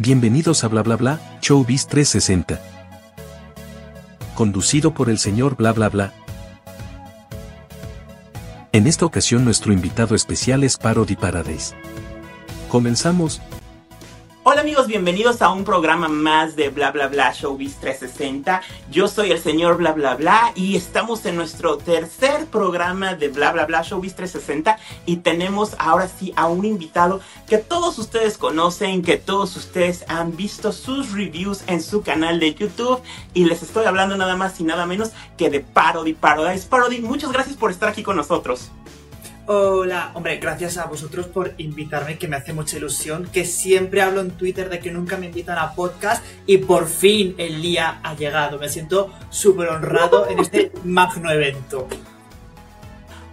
Bienvenidos a Bla Bla Bla, Showbiz 360. Conducido por el señor Bla Bla Bla. En esta ocasión nuestro invitado especial es Parody Paradise. Comenzamos. Hola amigos, bienvenidos a un programa más de Bla Bla Bla Showbiz 360. Yo soy el señor Bla Bla Bla y estamos en nuestro tercer programa de Bla Bla Bla Showbiz 360 y tenemos ahora sí a un invitado que todos ustedes conocen, que todos ustedes han visto sus reviews en su canal de YouTube y les estoy hablando nada más y nada menos que de Parody Paradise. Parody, muchas gracias por estar aquí con nosotros. Hola, hombre, gracias a vosotros por invitarme, que me hace mucha ilusión, que siempre hablo en Twitter de que nunca me invitan a podcast y por fin el día ha llegado. Me siento súper honrado en este magno evento.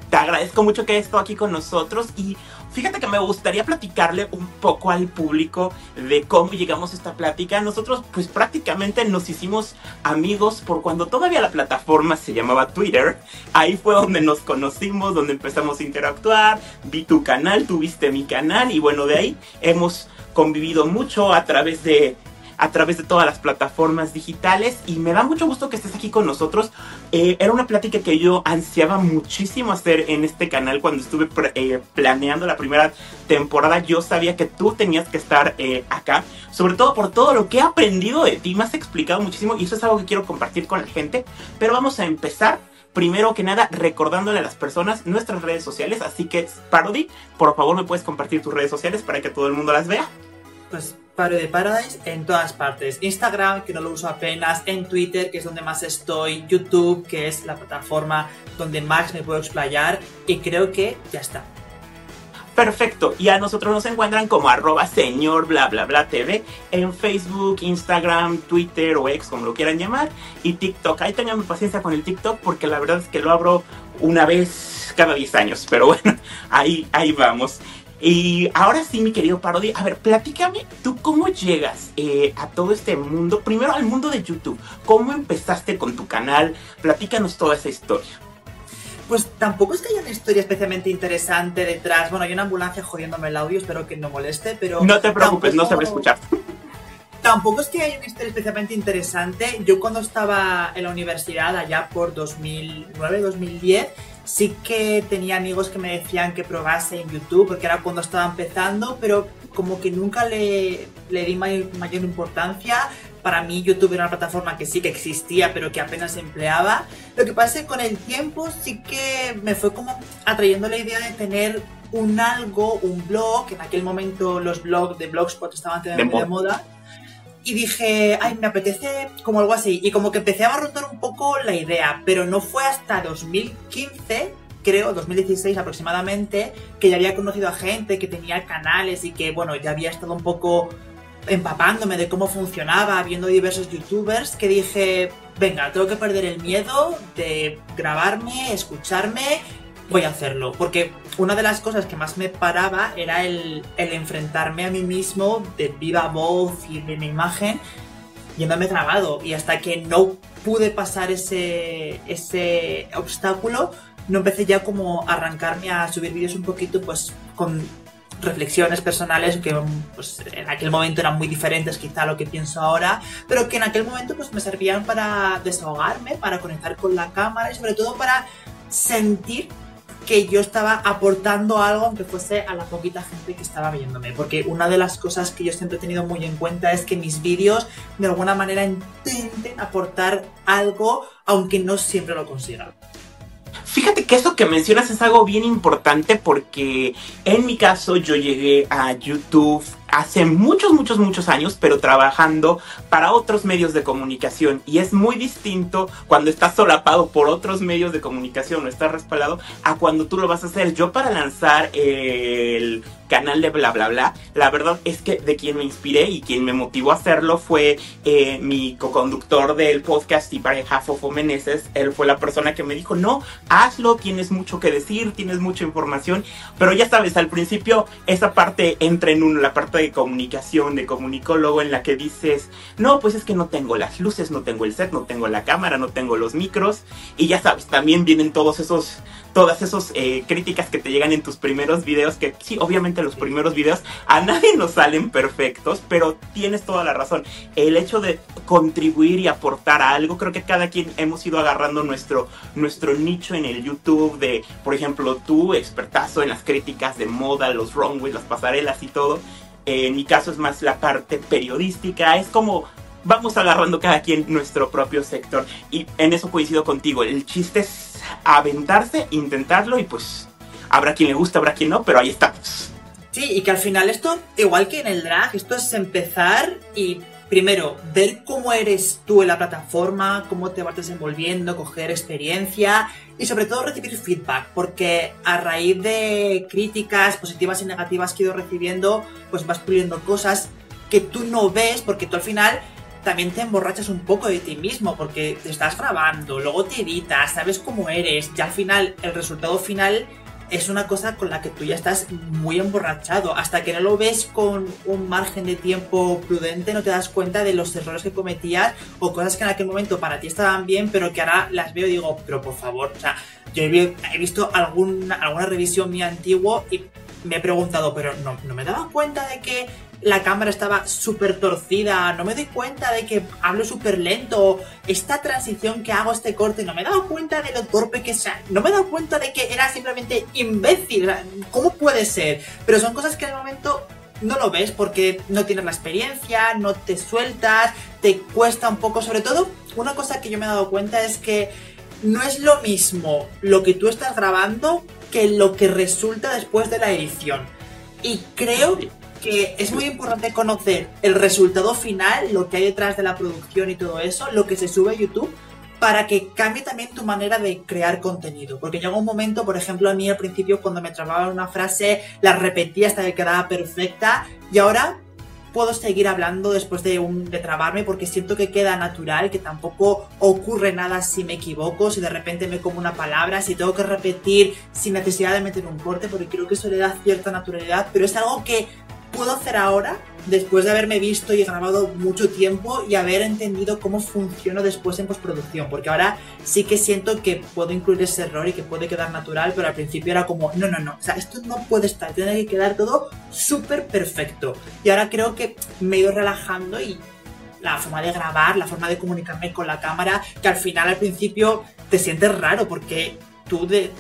Te agradezco mucho que estés aquí con nosotros y Fíjate que me gustaría platicarle un poco al público de cómo llegamos a esta plática. Nosotros pues prácticamente nos hicimos amigos por cuando todavía la plataforma se llamaba Twitter. Ahí fue donde nos conocimos, donde empezamos a interactuar. Vi tu canal, tuviste mi canal y bueno, de ahí hemos convivido mucho a través de a través de todas las plataformas digitales y me da mucho gusto que estés aquí con nosotros. Eh, era una plática que yo ansiaba muchísimo hacer en este canal cuando estuve eh, planeando la primera temporada. Yo sabía que tú tenías que estar eh, acá, sobre todo por todo lo que he aprendido de ti. Me has explicado muchísimo y eso es algo que quiero compartir con la gente. Pero vamos a empezar primero que nada recordándole a las personas nuestras redes sociales. Así que, Parody, por favor me puedes compartir tus redes sociales para que todo el mundo las vea. Pues Paro de Paradise en todas partes. Instagram, que no lo uso apenas, en Twitter, que es donde más estoy, YouTube, que es la plataforma donde más me puedo explayar, y creo que ya está. Perfecto, y a nosotros nos encuentran como arroba señor bla bla bla TV en Facebook, Instagram, Twitter o X, como lo quieran llamar, y TikTok. Ahí tengan paciencia con el TikTok porque la verdad es que lo abro una vez cada 10 años, pero bueno, ahí, ahí vamos. Y ahora sí, mi querido Parody, a ver, platícame, ¿tú cómo llegas eh, a todo este mundo? Primero al mundo de YouTube. ¿Cómo empezaste con tu canal? Platícanos toda esa historia. Pues tampoco es que haya una historia especialmente interesante detrás. Bueno, hay una ambulancia jodiéndome el audio, espero que no moleste, pero... No te preocupes, no sabré escuchar. Tampoco es que haya una historia especialmente interesante. Yo cuando estaba en la universidad, allá por 2009, 2010, Sí que tenía amigos que me decían que probase en YouTube, porque era cuando estaba empezando, pero como que nunca le, le di mayor, importancia. Para mí YouTube era una plataforma que sí que existía, pero que apenas empleaba. Lo que pasa es que con el tiempo sí que me fue como atrayendo la idea de tener un algo, un blog, que en aquel momento los blogs de Blogspot estaban teniendo de moda y dije, ay, me apetece como algo así. Y como que empecé a barrotar un poco la idea, pero no fue hasta 2015, creo, 2016 aproximadamente, que ya había conocido a gente que tenía canales y que, bueno, ya había estado un poco empapándome de cómo funcionaba, viendo diversos youtubers, que dije, venga, tengo que perder el miedo de grabarme, escucharme voy a hacerlo. Porque una de las cosas que más me paraba era el, enfrentarme a mí mismo de viva voz y de mi imagen yéndome grabado. Y hasta que no pude pasar ese, ese obstáculo, no empecé ya como a arrancarme a subir vídeos un poquito pues con reflexiones personales que pues, en aquel momento eran muy diferentes quizá a lo que pienso ahora, pero que en aquel momento pues me servían para desahogarme, para conectar con la cámara y sobre todo para sentir que yo estaba aportando algo, aunque fuese a la poquita gente que estaba viéndome. Porque una de las cosas que yo siempre he tenido muy en cuenta es que mis vídeos de alguna manera intenten aportar algo, aunque no siempre lo consigan. Fíjate que eso que mencionas es algo bien importante porque en mi caso yo llegué a YouTube hace muchos, muchos, muchos años, pero trabajando para otros medios de comunicación. Y es muy distinto cuando estás solapado por otros medios de comunicación o estás respaldado a cuando tú lo vas a hacer. Yo para lanzar el canal de bla bla bla, la verdad es que de quien me inspiré y quien me motivó a hacerlo fue eh, mi co-conductor del podcast y pareja Fofo Meneses. Él fue la persona que me dijo, no, hazlo, tienes mucho que decir, tienes mucha información, pero ya sabes, al principio esa parte entra en uno, la parte de comunicación, de comunicólogo, en la que dices, no, pues es que no tengo las luces, no tengo el set, no tengo la cámara, no tengo los micros. Y ya sabes, también vienen todos esos todas esas eh, críticas que te llegan en tus primeros videos, que sí, obviamente los primeros videos a nadie nos salen perfectos, pero tienes toda la razón. El hecho de contribuir y aportar a algo, creo que cada quien hemos ido agarrando nuestro, nuestro nicho en el YouTube de, por ejemplo, tú, expertazo en las críticas de moda, los runways, las pasarelas y todo. en mi caso es más la parte periodística, es como vamos agarrando cada quien nuestro propio sector. Y en eso coincido contigo. El chiste es aventarse, intentarlo y pues habrá quien le gusta, habrá quien no, pero ahí estamos. Sí, y que al final esto, igual que en el drag, esto es empezar y primero ver cómo eres tú en la plataforma, cómo te vas desenvolviendo, coger experiencia y sobre todo recibir feedback, porque a raíz de críticas positivas y negativas que he ido recibiendo, pues vas puliendo cosas que tú no ves porque tú al final también te emborrachas un poco de ti mismo porque te estás grabando, luego te editas, sabes cómo eres, y al final el resultado final es una cosa con la que tú ya estás muy emborrachado. Hasta que no lo ves con un margen de tiempo prudente, no te das cuenta de los errores que cometías o cosas que en aquel momento para ti estaban bien, pero que ahora las veo y digo, pero por favor, o sea, yo he, visto alguna, alguna revisión mía antiguo y me he preguntado, pero no, no me daba cuenta de que la cámara estaba súper torcida, no me doy cuenta de que hablo súper lento, esta transición que hago, este corte, no me he dado cuenta de lo torpe que sea, no me he dado cuenta de que era simplemente imbécil, ¿cómo puede ser? Pero son cosas que el momento no lo ves porque no tienes la experiencia, no te sueltas, te cuesta un poco, sobre todo, una cosa que yo me he dado cuenta es que no es lo mismo lo que tú estás grabando que lo que resulta después de la edición. Y creo que es muy importante conocer el resultado final, lo que hay detrás de la producción y todo eso, lo que se sube a YouTube, para que cambie también tu manera de crear contenido. Porque llega un momento, por ejemplo, a mí al principio cuando me trababa una frase, la repetía hasta que quedaba perfecta, y ahora puedo seguir hablando después de, un, de trabarme porque siento que queda natural, que tampoco ocurre nada si me equivoco, si de repente me como una palabra, si tengo que repetir sin necesidad de meter un corte, porque creo que eso le da cierta naturalidad, pero es algo que puedo hacer ahora después de haberme visto y grabado mucho tiempo y haber entendido cómo funciona después en postproducción. Porque ahora sí que siento que puedo incluir ese error y que puede quedar natural, pero al principio era como, no, no, no, o sea, esto no puede estar, tiene que quedar todo súper perfecto. Y ahora creo que me he ido relajando y la forma de grabar, la forma de comunicarme con la cámara, que al final al principio te sientes raro porque tú de,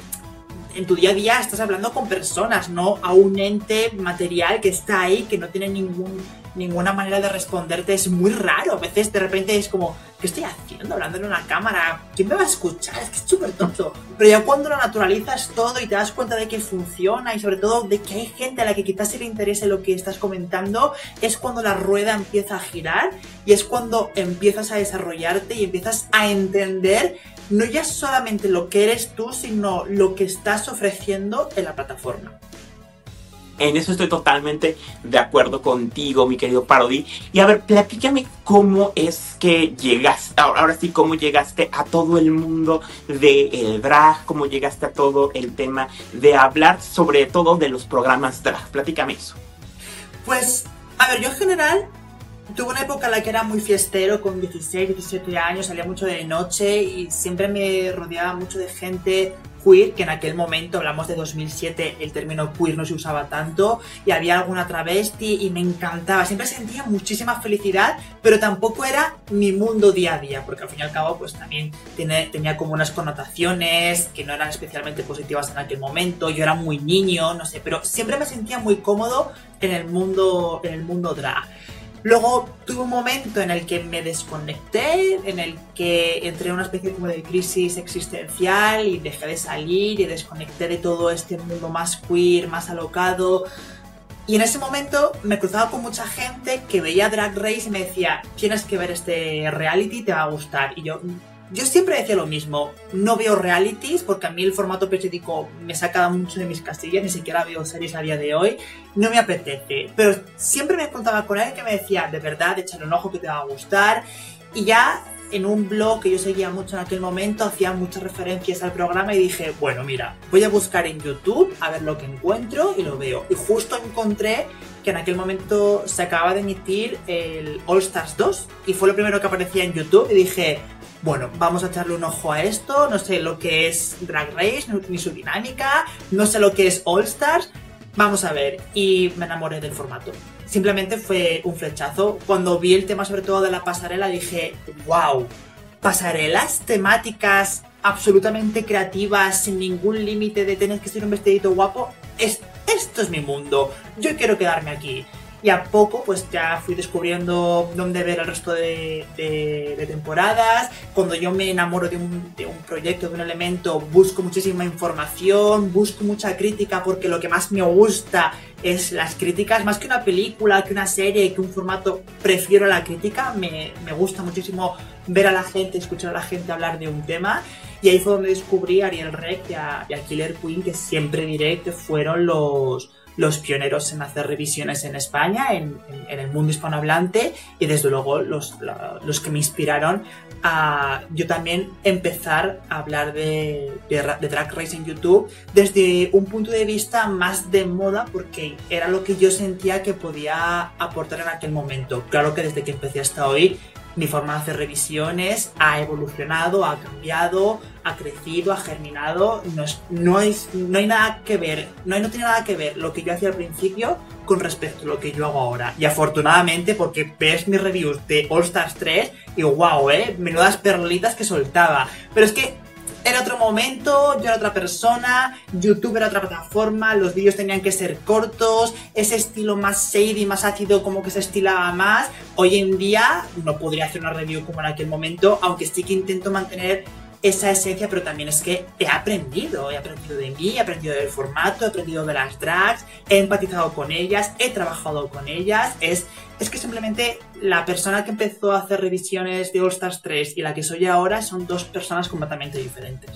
en tu día a día estás hablando con personas, no a un ente material que está ahí, que no tiene ningún, ninguna manera de responderte. Es muy raro. A veces de repente es como, ¿qué estoy haciendo? Hablando en una cámara. ¿Quién me va a escuchar? Es que es súper tonto. Pero ya cuando lo naturalizas todo y te das cuenta de que funciona y sobre todo de que hay gente a la que quizás se le interese lo que estás comentando, es cuando la rueda empieza a girar y es cuando empiezas a desarrollarte y empiezas a entender no ya solamente lo que eres tú, sino lo que estás ofreciendo en la plataforma. En eso estoy totalmente de acuerdo contigo, mi querido Parody. Y a ver, platícame cómo es que llegaste, ahora sí, cómo llegaste a todo el mundo del drag, cómo llegaste a todo el tema de hablar sobre todo de los programas drag. Platícame eso. Pues, a ver, yo en general Tuve una época en la que era muy fiestero, con 16, 17 años, salía mucho de noche y siempre me rodeaba mucho de gente queer, que en aquel momento, hablamos de 2007, el término queer no se usaba tanto, y había alguna travesti y me encantaba, siempre sentía muchísima felicidad, pero tampoco era mi mundo día a día, porque al fin y al cabo pues también tiene, tenía como unas connotaciones que no eran especialmente positivas en aquel momento, yo era muy niño, no sé, pero siempre me sentía muy cómodo en el mundo, en el mundo drag. Luego tuve un momento en el que me desconecté, en el que entré en una especie como de crisis existencial y dejé de salir y desconecté de todo este mundo más queer, más alocado. Y en ese momento me cruzaba con mucha gente que veía Drag Race y me decía, tienes que ver este reality, te va a gustar. Y yo, yo siempre decía lo mismo, no veo realities porque a mí el formato periódico me saca mucho de mis castillas, ni siquiera veo series a día de hoy, no me apetece. Pero siempre me contaba con alguien que me decía, de verdad, échale un ojo que te va a gustar. Y ya en un blog que yo seguía mucho en aquel momento, hacía muchas referencias al programa y dije, bueno, mira, voy a buscar en YouTube a ver lo que encuentro y lo veo. Y justo encontré que en aquel momento se acababa de emitir el All Stars 2 y fue lo primero que aparecía en YouTube y dije, bueno, vamos a echarle un ojo a esto, no sé lo que es Drag Race, ni su dinámica, no sé lo que es All Stars, vamos a ver, y me enamoré del formato. Simplemente fue un flechazo. Cuando vi el tema sobre todo de la pasarela dije, wow, pasarelas temáticas absolutamente creativas, sin ningún límite de tener que ser un vestidito guapo, esto es mi mundo, yo quiero quedarme aquí y a poco pues ya fui descubriendo dónde ver el resto de, temporadas. Cuando yo me enamoro de un, proyecto, de un elemento, busco muchísima información, busco mucha crítica porque lo que más me gusta es las críticas, más que una película, que una serie, que un formato, prefiero la crítica, me, me gusta muchísimo ver a la gente, escuchar a la gente hablar de un tema. Y ahí fue donde descubrí a Ariel Rec y a, y a Killer Queen, que siempre diré que fueron los los pioneros en hacer revisiones en España, en, el mundo hispanohablante y desde luego los, los, que me inspiraron a yo también empezar a hablar de, de, drag race en YouTube desde un punto de vista más de moda porque era lo que yo sentía que podía aportar en aquel momento. Claro que desde que empecé hasta hoy mi forma de hacer revisiones ha evolucionado, ha cambiado, ha crecido, ha germinado. No, es, no, es, no hay nada que ver, no, hay, no tiene nada que ver lo que yo hacía al principio con respecto a lo que yo hago ahora. Y afortunadamente, porque ves mis reviews de All Stars 3 y wow, eh, menudas perlitas que soltaba. Pero es que era otro momento, yo era otra persona, YouTube era otra plataforma, los vídeos tenían que ser cortos, ese estilo más shady, más ácido, como que se estilaba más. Hoy en día no podría hacer una review como en aquel momento, aunque sí que intento mantener esa esencia, pero también es que he aprendido, he aprendido de mí, he aprendido del formato, he aprendido de las drags, he empatizado con ellas, he trabajado con ellas, es, es que simplemente la persona que empezó a hacer revisiones de All Stars 3 y la que soy ahora son dos personas completamente diferentes.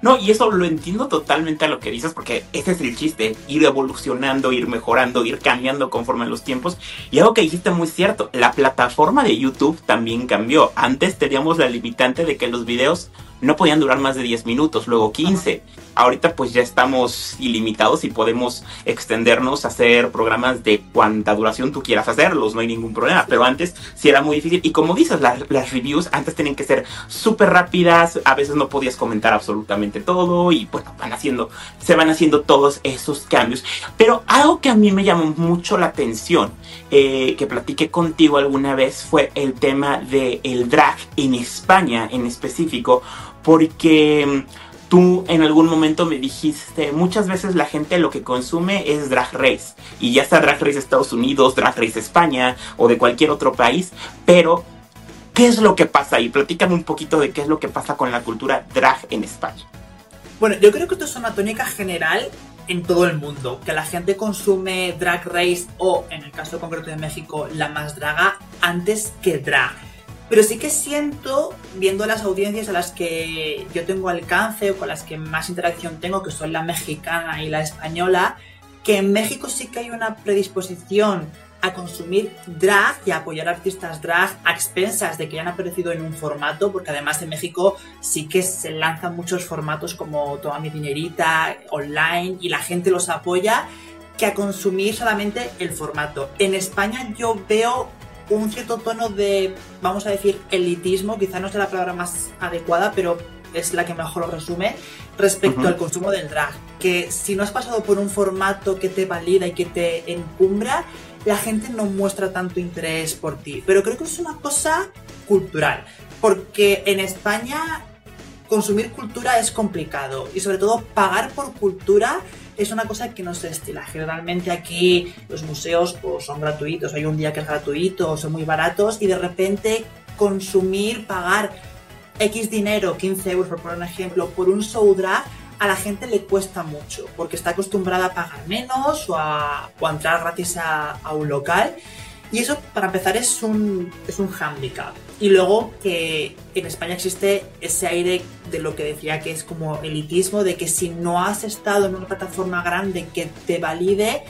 No, y eso lo entiendo totalmente a lo que dices, porque ese es el chiste, ir evolucionando, ir mejorando, ir cambiando conforme los tiempos. Y algo que dijiste muy cierto, la plataforma de YouTube también cambió. Antes teníamos la limitante de que los videos no podían durar más de 10 minutos, luego 15. Ahorita pues ya estamos ilimitados y podemos extendernos a hacer programas de cuanta duración tú quieras hacerlos, no hay ningún problema. Pero antes sí era muy difícil. Y como dices, las, reviews antes tenían que ser súper rápidas, a veces no podías comentar absolutamente todo y bueno, van haciendo, se van haciendo todos esos cambios. Pero algo que a mí me llamó mucho la atención, eh, que platiqué contigo alguna vez, fue el tema del el drag en España en específico porque mm, tú en algún momento me dijiste, muchas veces la gente lo que consume es Drag Race, y ya sea Drag Race Estados Unidos, Drag Race España o de cualquier otro país, pero ¿qué es lo que pasa ahí? Platícame un poquito de qué es lo que pasa con la cultura drag en España. Bueno, yo creo que esto es una tónica general en todo el mundo, que la gente consume Drag Race o, en el caso concreto de México, la más draga antes que drag. Pero sí que siento, viendo las audiencias a las que yo tengo alcance o con las que más interacción tengo, que son la mexicana y la española, que en México sí que hay una predisposición a consumir drag y a apoyar artistas drag a expensas de que hayan aparecido en un formato, porque además en México sí que se lanzan muchos formatos como Toma mi dinerita, online, y la gente los apoya, que a consumir solamente el formato. En España yo veo un cierto tono de, vamos a decir, elitismo, quizá no sea la palabra más adecuada, pero es la que mejor lo resume, respecto al consumo del drag. Que si no has pasado por un formato que te valida y que te encumbra, la gente no muestra tanto interés por ti. Pero creo que es una cosa cultural, porque en España consumir cultura es complicado y sobre todo pagar por cultura es una cosa que no se estila. Generalmente aquí los museos pues, son gratuitos, hay un día que es gratuito, son muy baratos y de repente consumir, pagar X dinero, 15 euros por poner un ejemplo, por un show drag, a la gente le cuesta mucho porque está acostumbrada a pagar menos o a, entrar gratis a, a un local. Y eso, para empezar, es un, es un handicap. Y luego que en España existe ese aire de lo que decía que es como elitismo, de que si no has estado en una plataforma grande que te valide,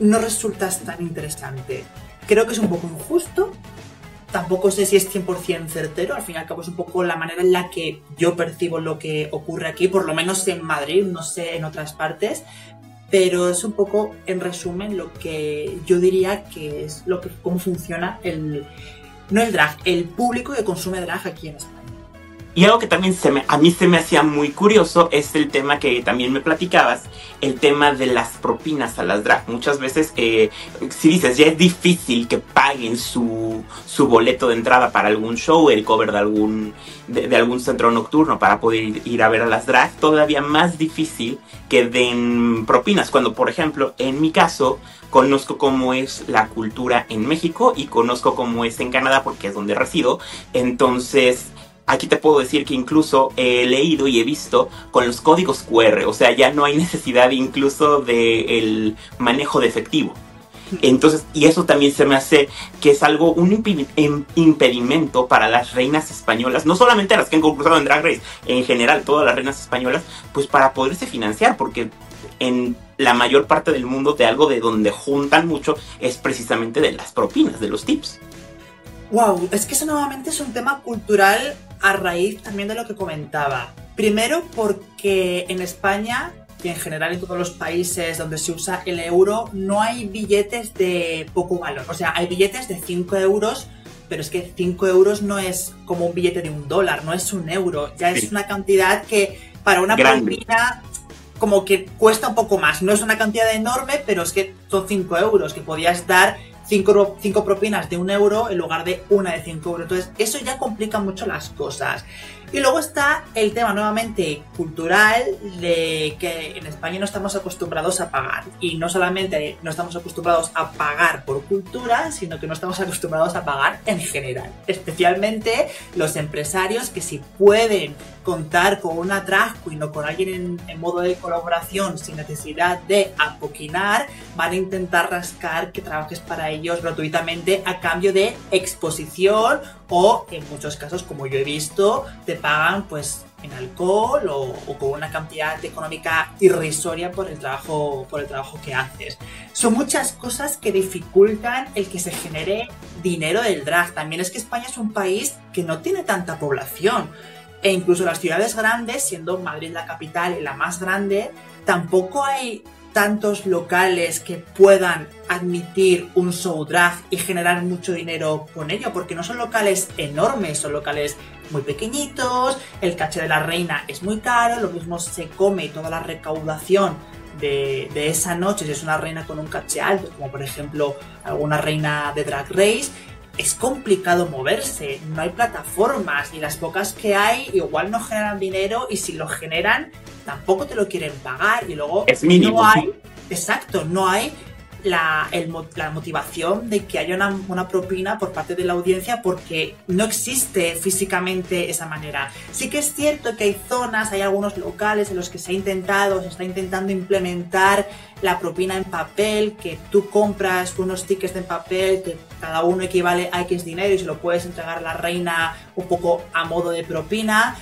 no resultas tan interesante. Creo que es un poco injusto. Tampoco sé si es 100% certero, al fin y al cabo es un poco la manera en la que yo percibo lo que ocurre aquí, por lo menos en Madrid, no sé en otras partes, pero es un poco, en resumen, lo que yo diría que es lo que, cómo funciona el, no el drag, el público que consume drag aquí en España. Y algo que también se me, a mí se me hacía muy curioso es el tema que también me platicabas, el tema de las propinas a las drag. Muchas veces, eh, si dices, ya es difícil que paguen su, su boleto de entrada para algún show, el cover de algún, de, algún centro nocturno para poder ir, a ver a las drag, todavía más difícil que den propinas. Cuando, por ejemplo, en mi caso, conozco cómo es la cultura en México y conozco cómo es en Canadá porque es donde resido. Entonces, Aquí te puedo decir que incluso he leído y he visto con los códigos QR, o sea, ya no hay necesidad incluso del manejo de efectivo. Entonces, y eso también se me hace que es algo, un impedimento para las reinas españolas, no solamente las que han concursado en Drag Race, en general, todas las reinas españolas, pues para poderse financiar, porque en la mayor parte del mundo de algo de donde juntan mucho es precisamente de las propinas, de los tips. Wow, es que eso nuevamente es un tema cultural a raíz también de lo que comentaba. Primero porque en España y en general en todos los países donde se usa el euro no hay billetes de poco valor. O sea, hay billetes de 5 euros, pero es que 5 euros no es como un billete de un dólar, no es un euro. Ya es una cantidad que para una propina como que cuesta un poco más. No es una cantidad enorme, pero es que son 5 euros que podías dar cinco, propinas de un euro en lugar de una de 5 euros. Entonces, eso ya complica mucho las cosas. Y luego está el tema nuevamente cultural de que en España no estamos acostumbrados a pagar. Y no solamente no estamos acostumbrados a pagar por cultura, sino que no estamos acostumbrados a pagar en general. Especialmente los empresarios que si pueden contar con una drag queen o con alguien en, modo de colaboración sin necesidad de apoquinar, van a intentar rascar que trabajes para ellos gratuitamente a cambio de exposición o en muchos casos, como yo he visto, te pagan pues en alcohol o, con una cantidad económica irrisoria por el trabajo por el trabajo que haces. Son muchas cosas que dificultan el que se genere dinero del drag. También es que España es un país que no tiene tanta población. E incluso las ciudades grandes, siendo Madrid la capital y la más grande, tampoco hay tantos locales que puedan admitir un show drag y generar mucho dinero con ello, porque no son locales enormes, son locales muy pequeñitos, el caché de la reina es muy caro, lo mismo se come toda la recaudación de, de, esa noche, si es una reina con un caché alto, como por ejemplo alguna reina de Drag Race, es complicado moverse, no hay plataformas y las pocas que hay igual no generan dinero y si lo generan tampoco te lo quieren pagar y luego es mínimo. no hay, exacto, no hay la, la motivación de que haya una, una, propina por parte de la audiencia porque no existe físicamente esa manera. Sí que es cierto que hay zonas, hay algunos locales en los que se ha intentado, se está intentando implementar la propina en papel, que tú compras unos tickets en papel que cada uno equivale a X dinero y se lo puedes entregar a la reina un poco a modo de propina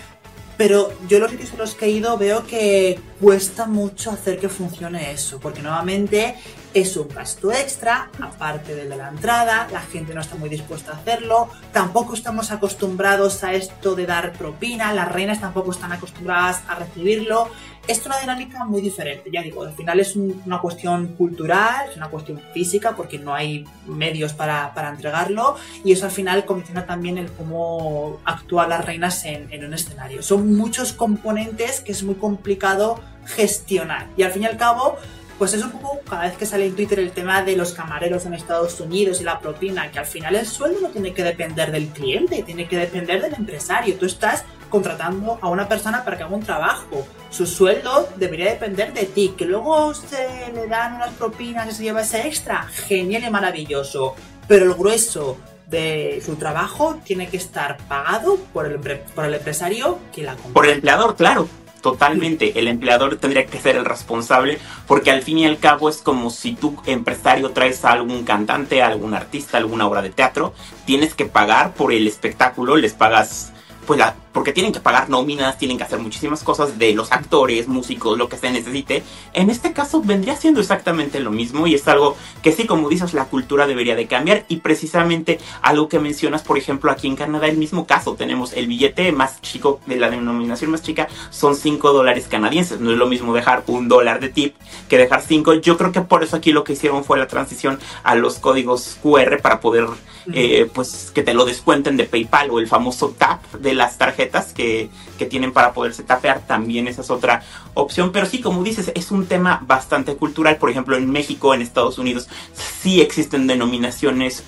pero yo los sitios en los que he ido veo que cuesta mucho hacer que funcione eso, porque nuevamente es un gasto extra, aparte del de la entrada, la gente no está muy dispuesta a hacerlo, tampoco estamos acostumbrados a esto de dar propina, las reinas tampoco están acostumbradas a recibirlo, es una dinámica muy diferente, ya digo, al final es una cuestión cultural, es una cuestión física porque no hay medios para, entregarlo y eso al final condiciona también el cómo actúan las reinas en, en un escenario. Son muchos componentes que es muy complicado gestionar y al fin y al cabo pues es un poco cada vez que sale en Twitter el tema de los camareros en Estados Unidos y la propina, que al final el sueldo no tiene que depender del cliente, tiene que depender del empresario. Tú estás contratando a una persona para que haga un trabajo. Su sueldo debería depender de ti. Que luego se le dan unas propinas y se lleva ese extra. Genial y maravilloso. Pero el grueso de su trabajo tiene que estar pagado por el, por el empresario que la compra. Por el empleador, claro. Totalmente, el empleador tendría que ser el responsable porque al fin y al cabo es como si tú empresario traes a algún cantante, a algún artista, alguna obra de teatro, tienes que pagar por el espectáculo, les pagas pues la, porque tienen que pagar nóminas, tienen que hacer muchísimas cosas de los actores, músicos, lo que se necesite. En este caso vendría siendo exactamente lo mismo y es algo que sí, como dices, la cultura debería de cambiar y precisamente algo que mencionas, por ejemplo, aquí en Canadá, el mismo caso, tenemos el billete más chico, de la denominación más chica, son 5 dólares canadienses. No es lo mismo dejar un dólar de tip que dejar 5. Yo creo que por eso aquí lo que hicieron fue la transición a los códigos QR para poder, eh, pues, que te lo descuenten de PayPal o el famoso TAP de las tarjetas que, que tienen para poderse tapear, también esa es otra opción. Pero sí, como dices, es un tema bastante cultural. Por ejemplo, en México, en Estados Unidos, sí existen denominaciones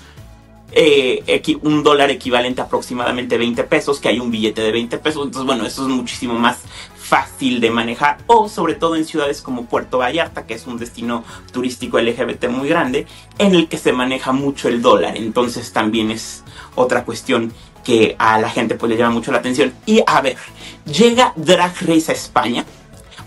eh, un dólar equivalente a aproximadamente 20 pesos, que hay un billete de 20 pesos. Entonces, bueno, eso es muchísimo más fácil de manejar. O sobre todo en ciudades como Puerto Vallarta, que es un destino turístico LGBT muy grande, en el que se maneja mucho el dólar. Entonces también es otra cuestión que a la gente pues le llama mucho la atención. Y a ver, llega Drag Race a España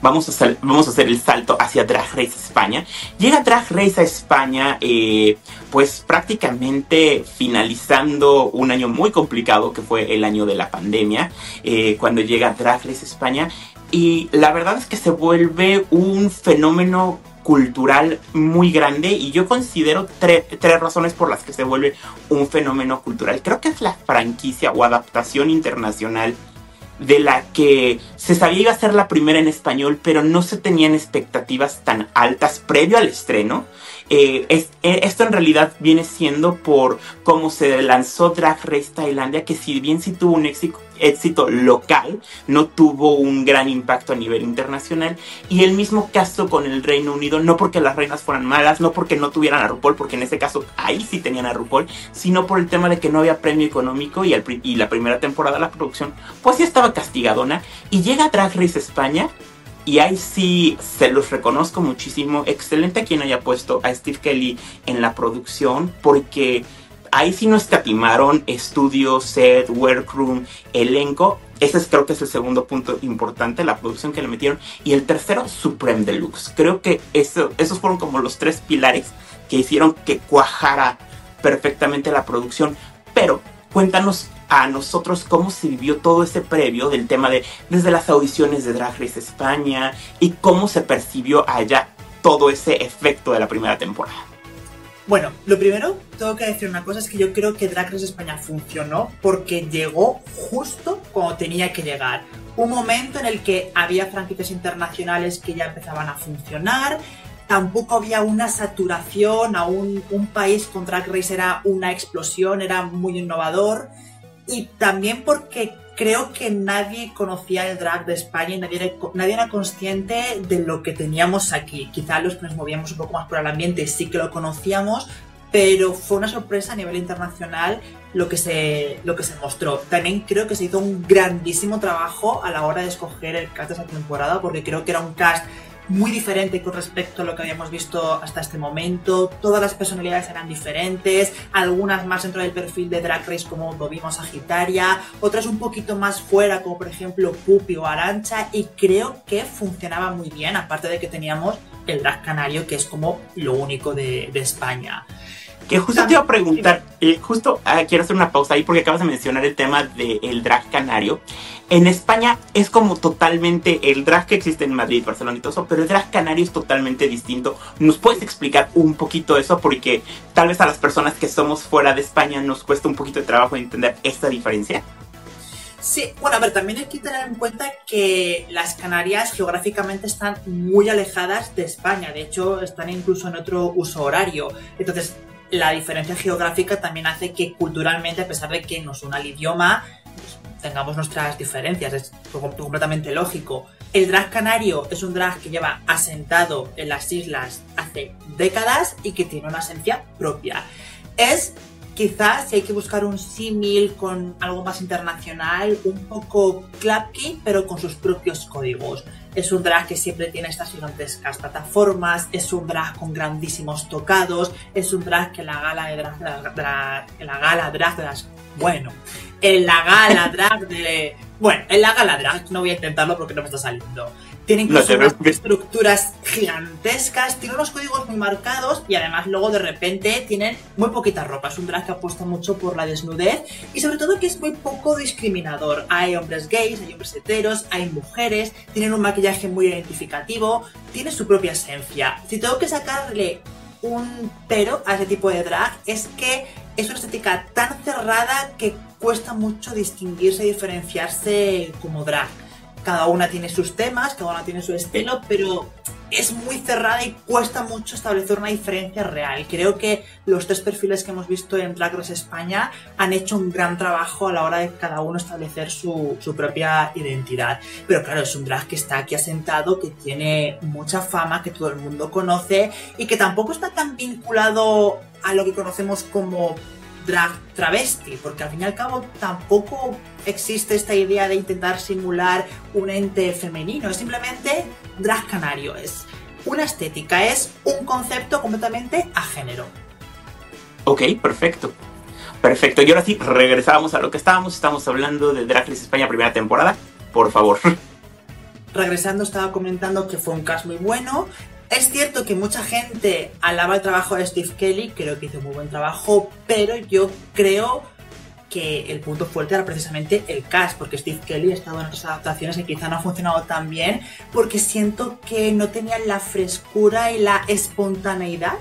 vamos a, vamos a hacer el salto hacia Drag Race España. Llega Drag Race a España, eh, pues prácticamente finalizando un año muy complicado que fue el año de la pandemia, eh, cuando llega Drag Race España. Y la verdad es que se vuelve un fenómeno cultural muy grande y yo considero tres razones por las que se vuelve un fenómeno cultural. Creo que es la franquicia o adaptación internacional de la que se sabía iba a ser la primera en español, pero no se tenían expectativas tan altas previo al estreno. Eh, eh, esto en realidad viene siendo por cómo se lanzó Drag Race Tailandia, que si bien sí tuvo un éxito, local, no tuvo un gran impacto a nivel internacional. Y el mismo caso con el Reino Unido, no porque las reinas fueran malas, no porque no tuvieran a RuPaul, porque en ese caso ahí sí tenían a RuPaul, sino por el tema de que no había premio económico y, la primera temporada la producción, pues ya estaba castigadona. Y llega Drag Race España y ahí sí se los reconozco muchísimo. Excelente a quien haya puesto a Steve Kelly en la producción, porque ahí sí no escatimaron estudio, set, workroom, elenco. Ese es, creo que es el segundo punto importante, la producción que le metieron. Y el tercero, Supreme Deluxe. Creo que eso, esos fueron como los tres pilares que hicieron que cuajara perfectamente la producción. Pero cuéntanos a nosotros cómo se vivió todo ese previo del tema de desde las audiciones de Drag Race España y cómo se percibió allá todo ese efecto de la primera temporada. Bueno, lo primero, tengo que decir una cosa, es que yo creo que Drag Race España funcionó porque llegó justo cuando tenía que llegar. Un momento en el que había franquicias internacionales que ya empezaban a funcionar, tampoco había una saturación, aún un país con Drag Race era una explosión, era muy innovador, y también porque creo que nadie conocía el drag de España y nadie, nadie era consciente de lo que teníamos aquí. Quizá los que nos movíamos un poco más por el ambiente sí que lo conocíamos, pero fue una sorpresa a nivel internacional lo que se, lo que se mostró. También creo que se hizo un grandísimo trabajo a la hora de escoger el cast de esa temporada, porque creo que era un cast muy diferente con respecto a lo que habíamos visto hasta este momento. Todas las personalidades eran diferentes, algunas más dentro del perfil de Drag Race como lo Sagitaria, otras un poquito más fuera como por ejemplo Pupi o Arancha y creo que funcionaba muy bien, aparte de que teníamos el drag canario que es como lo único de España. Que justo te iba a preguntar, eh, justo ah, quiero hacer una pausa ahí porque acabas de mencionar el tema del drag canario. En España es como totalmente el drag que existe en Madrid, Barcelona y todo eso, pero el drag canario es totalmente distinto. ¿Nos puedes explicar un poquito eso? Porque tal vez a las personas que somos fuera de España nos cuesta un poquito de trabajo entender esta diferencia. Sí, bueno, a ver, también hay que tener en cuenta que las Canarias geográficamente están muy alejadas de España, de hecho están incluso en otro uso horario. Entonces, la diferencia geográfica también hace que culturalmente, a pesar de que nos una el idioma, pues, tengamos nuestras diferencias, es completamente lógico. El drag canario es un drag que lleva asentado en las islas hace décadas y que tiene una esencia propia. Es quizás si hay que buscar un símil con algo más internacional, un poco clapkey, pero con sus propios códigos. Es un drag que siempre tiene estas gigantescas plataformas, es un drag con grandísimos tocados, es un drag que la gala de drag, la gala drag las, bueno, en la gala drag de, bueno, en la gala drag no voy a intentarlo porque no me está saliendo. Tiene incluso unas estructuras gigantescas, tiene unos códigos muy marcados y además luego de repente tienen muy poquita ropa. Es un drag que apuesta mucho por la desnudez y sobre todo que es muy poco discriminador. Hay hombres gays, hay hombres heteros, hay mujeres, tienen un maquillaje muy identificativo, tiene su propia esencia. Si tengo que sacarle un pero a ese tipo de drag es que es una estética tan cerrada que cuesta mucho distinguirse y diferenciarse como drag cada una tiene sus temas, cada una tiene su estilo, pero es muy cerrada y cuesta mucho establecer una diferencia real. Creo que los tres perfiles que hemos visto en Drag Race España han hecho un gran trabajo a la hora de cada uno establecer su, su propia identidad. Pero claro, es un drag que está aquí asentado, que tiene mucha fama, que todo el mundo conoce y que tampoco está tan vinculado a lo que conocemos como drag travesti, porque al fin y al cabo tampoco existe esta idea de intentar simular un ente femenino, es simplemente drag canario, es una estética, es un concepto completamente a género. Ok, perfecto. Perfecto, y ahora sí, regresamos a lo que estábamos, estamos hablando de Drag Race España primera temporada, por favor. Regresando estaba comentando que fue un cast muy bueno, es cierto que mucha gente alaba el trabajo de Steve Kelly, creo que hizo muy buen trabajo, pero yo creo que el punto fuerte era precisamente el cast, porque Steve Kelly ha estado en otras adaptaciones y quizá no ha funcionado tan bien, porque siento que no tenían la frescura y la espontaneidad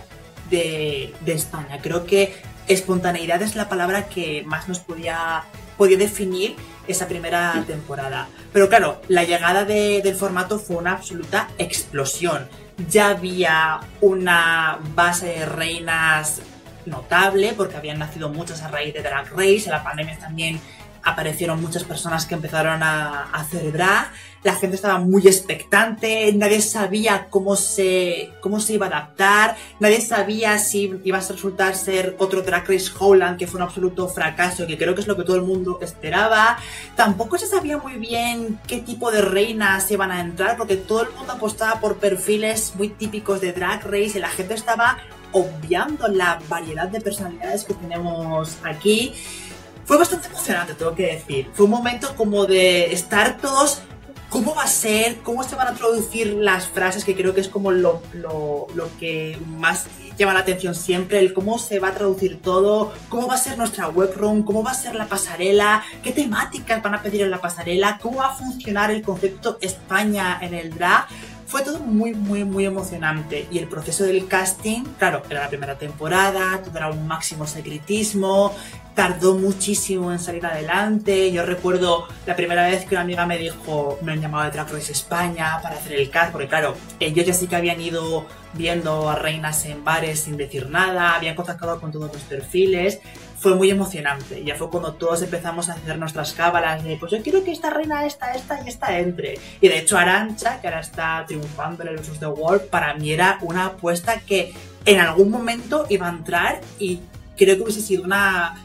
de, España. Creo que espontaneidad es la palabra que más nos podía, podía definir esa primera temporada. Pero claro, la llegada de, del formato fue una absoluta explosión ya había una base de reinas notable, porque habían nacido muchas a raíz de Drag Race, la pandemia también aparecieron muchas personas que empezaron a, hacer drag, la gente estaba muy expectante, nadie sabía cómo se, cómo se iba a adaptar, nadie sabía si iba a resultar ser otro Drag Race Holland, que fue un absoluto fracaso, que creo que es lo que todo el mundo esperaba. Tampoco se sabía muy bien qué tipo de reinas iban a entrar, porque todo el mundo apostaba por perfiles muy típicos de Drag Race y la gente estaba obviando la variedad de personalidades que tenemos aquí. Fue bastante emocionante, tengo que decir. Fue un momento como de estar todos ¿Cómo va a ser? ¿Cómo se van a traducir las frases? Que creo que es como lo, lo, lo, que más llama la atención siempre, el cómo se va a traducir todo, cómo va a ser nuestra webroom, cómo va a ser la pasarela, qué temáticas van a pedir en la pasarela, cómo va a funcionar el concepto España en el drag. Fue todo muy, muy, muy emocionante. Y el proceso del casting, claro, era la primera temporada, todo era un máximo secretismo, tardó muchísimo en salir adelante. Yo recuerdo la primera vez que una amiga me dijo, me han llamado de Drag Race España para hacer el cast, porque claro, ellos ya sí que habían ido viendo a reinas en bares sin decir nada, habían contactado con todos los perfiles. Fue muy emocionante. Ya fue cuando todos empezamos a hacer nuestras cábalas de, pues yo quiero que esta reina, esta, esta y esta entre. Y de hecho Arancha, que ahora está triunfando en el Versus The World, para mí era una apuesta que en algún momento iba a entrar y creo que hubiese sido una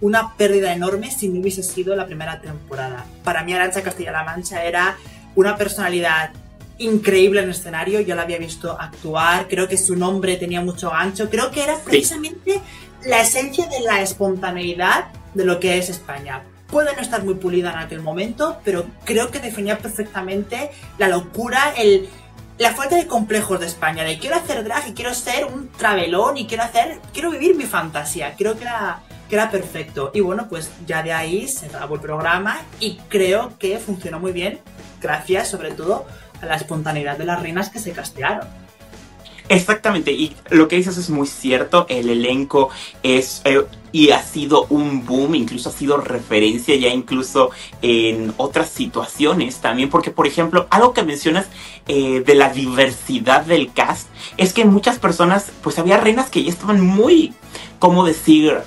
una pérdida enorme si no hubiese sido la primera temporada. Para mí Arancha Castilla-La Mancha era una personalidad increíble en el escenario, yo la había visto actuar, creo que su nombre tenía mucho gancho, creo que era precisamente la esencia de la espontaneidad de lo que es España. Puede no estar muy pulida en aquel momento, pero creo que definía perfectamente la locura, el, la falta de complejos de España, de quiero hacer drag y quiero ser un travelón y quiero hacer, quiero vivir mi fantasía. Creo que era que era perfecto. Y bueno, pues ya de ahí se grabó el programa y creo que funcionó muy bien, gracias sobre todo a la espontaneidad de las reinas que se castearon. Exactamente, y lo que dices es muy cierto, el elenco es eh, y ha sido un boom, incluso ha sido referencia ya incluso en otras situaciones también, porque por ejemplo, algo que mencionas eh, de la diversidad del cast es que muchas personas, pues había reinas que ya estaban muy, ¿cómo decir?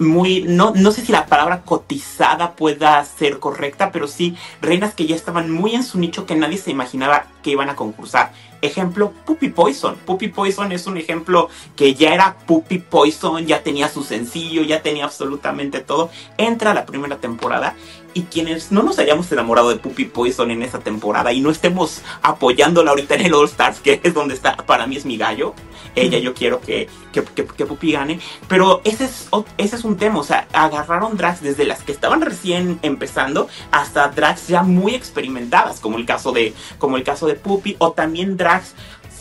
Muy, no, no sé si la palabra cotizada pueda ser correcta, pero sí reinas que ya estaban muy en su nicho que nadie se imaginaba que iban a concursar. Ejemplo, Puppy Poison. Puppy Poison es un ejemplo que ya era Puppy Poison, ya tenía su sencillo, ya tenía absolutamente todo. Entra la primera temporada y quienes no nos hayamos enamorado de Puppy Poison en esa temporada y no estemos apoyándola ahorita en el All Stars, que es donde está, para mí es mi gallo. Ella, yo quiero que, que, que, Puppy gane. Pero ese es, ese es un tema. O sea, agarraron drags desde las que estaban recién empezando hasta drags ya muy experimentadas, como el caso de, como el caso de Puppy, o también drags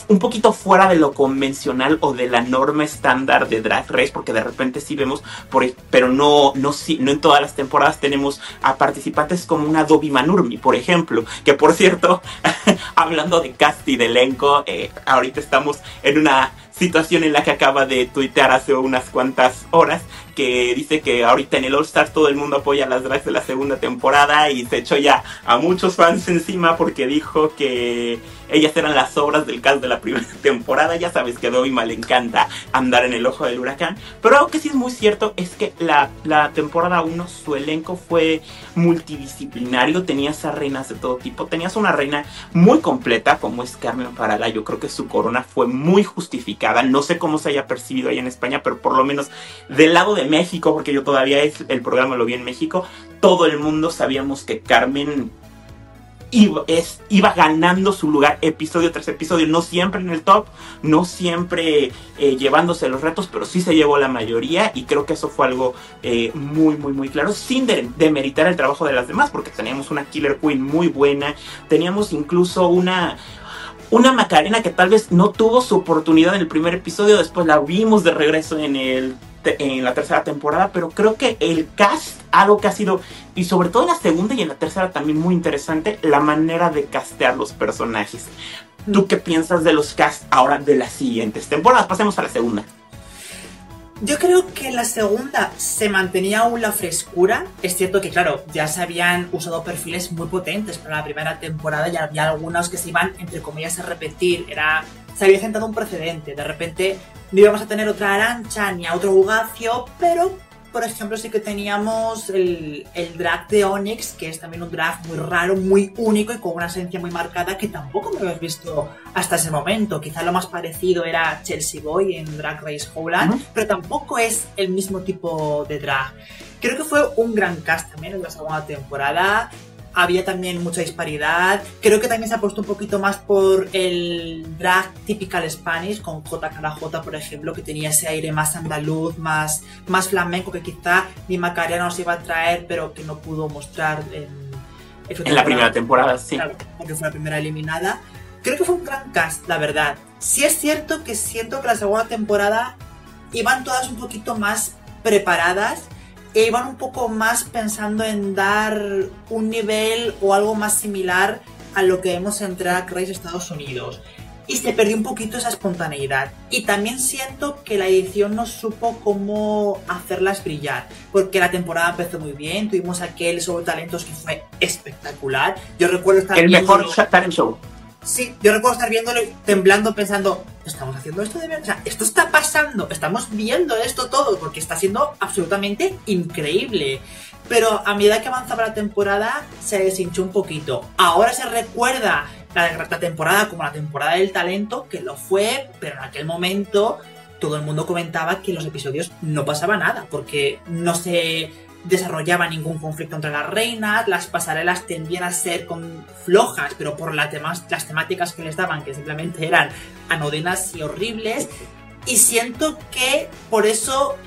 un poquito fuera de lo convencional o de la norma estándar de Drag Race, porque de repente sí vemos, por, pero no, no, no en todas las temporadas tenemos a participantes como una Dobby Manurmi, por ejemplo, que por cierto, hablando de cast y de elenco, eh, ahorita estamos en una situación en la que acaba de tuitear hace unas cuantas horas que dice que ahorita en el All Stars todo el mundo apoya las drags de la segunda temporada y se echó ya a muchos fans encima porque dijo que ellas eran las obras del cast de la primera temporada. Ya sabes que a Dobby le encanta andar en el ojo del huracán. Pero algo que sí es muy cierto es que la, la temporada 1, su elenco fue multidisciplinario. Tenías a reinas de todo tipo. Tenías una reina muy completa como es Carmen Farala. Yo creo que su corona fue muy justificada. No sé cómo se haya percibido ahí en España, pero por lo menos del lado de México, porque yo todavía es, el programa lo vi en México, todo el mundo sabíamos que Carmen iba, es, iba ganando su lugar episodio tras episodio, no siempre en el top, no siempre eh, llevándose los retos, pero sí se llevó la mayoría y creo que eso fue algo eh, muy, muy, muy claro, sin demeritar el trabajo de las demás, porque teníamos una Killer Queen muy buena, teníamos incluso una, una Macarena que tal vez no tuvo su oportunidad en el primer episodio, después la vimos de regreso en el en la tercera temporada, pero creo que el cast, algo que ha sido, y sobre todo en la segunda y en la tercera también muy interesante, la manera de castear los personajes. ¿Tú qué piensas de los cast ahora de las siguientes temporadas? Pasemos a la segunda. Yo creo que la segunda se mantenía aún la frescura. Es cierto que, claro, ya se habían usado perfiles muy potentes para la primera temporada y había algunos que se iban, entre comillas, a repetir. Era, se había sentado un precedente. De repente no íbamos a tener otra arancha ni a otro bugacio, pero por ejemplo sí que teníamos el, el, drag de Onyx, que es también un drag muy raro, muy único y con una esencia muy marcada que tampoco me habías visto hasta ese momento. Quizá lo más parecido era Chelsea Boy en Drag Race Holland, pero tampoco es el mismo tipo de drag. Creo que fue un gran cast también en la segunda temporada había también mucha disparidad. Creo que también se ha puesto un poquito más por el drag typical Spanish, con J. J, por ejemplo, que tenía ese aire más andaluz, más, más flamenco, que quizá ni Macarena nos iba a traer, pero que no pudo mostrar en, en la primera temporada, sí. Claro, porque fue la primera eliminada. Creo que fue un gran cast, la verdad. Sí es cierto que siento que la segunda temporada iban todas un poquito más preparadas e iban un poco más pensando en dar un nivel o algo más similar a lo que vemos en Drag Race Estados Unidos. Y se perdió un poquito esa espontaneidad. Y también siento que la edición no supo cómo hacerlas brillar. Porque la temporada empezó muy bien. Tuvimos aquel show de talentos que fue espectacular. Yo recuerdo estar El mejor talent show. Sí, yo recuerdo estar viéndolo temblando pensando, ¿estamos haciendo esto de verdad? O sea, esto está pasando, estamos viendo esto todo, porque está siendo absolutamente increíble. Pero a medida que avanzaba la temporada, se deshinchó un poquito. Ahora se recuerda la, la temporada como la temporada del talento, que lo fue, pero en aquel momento todo el mundo comentaba que en los episodios no pasaba nada, porque no se desarrollaba ningún conflicto entre las reinas, las pasarelas tendían a ser con flojas, pero por las temáticas que les daban, que simplemente eran anodinas y horribles. Y siento que por eso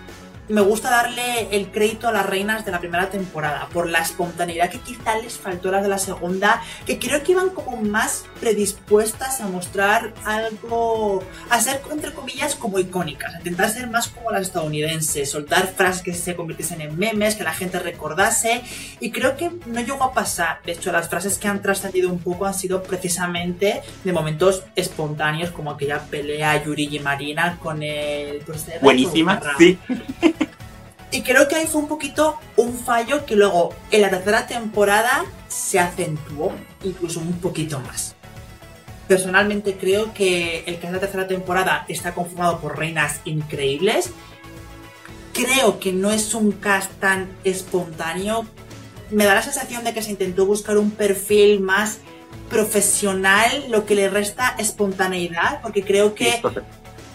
me gusta darle el crédito a las reinas de la primera temporada por la espontaneidad que quizá les faltó a las de la segunda, que creo que iban como más predispuestas a mostrar algo, a ser entre comillas como icónicas, a intentar ser más como las estadounidenses, soltar frases que se convirtiesen en memes, que la gente recordase, y creo que no llegó a pasar. De hecho, las frases que han trascendido un poco han sido precisamente de momentos espontáneos, como aquella pelea Yuri y Marina con el... Buenísima, sí. Y creo que ahí fue un poquito un fallo que luego en la tercera temporada se acentuó incluso un poquito más. Personalmente creo que el que es la tercera temporada está conformado por reinas increíbles. Creo que no es un cast tan espontáneo. Me da la sensación de que se intentó buscar un perfil más profesional, lo que le resta espontaneidad, porque creo que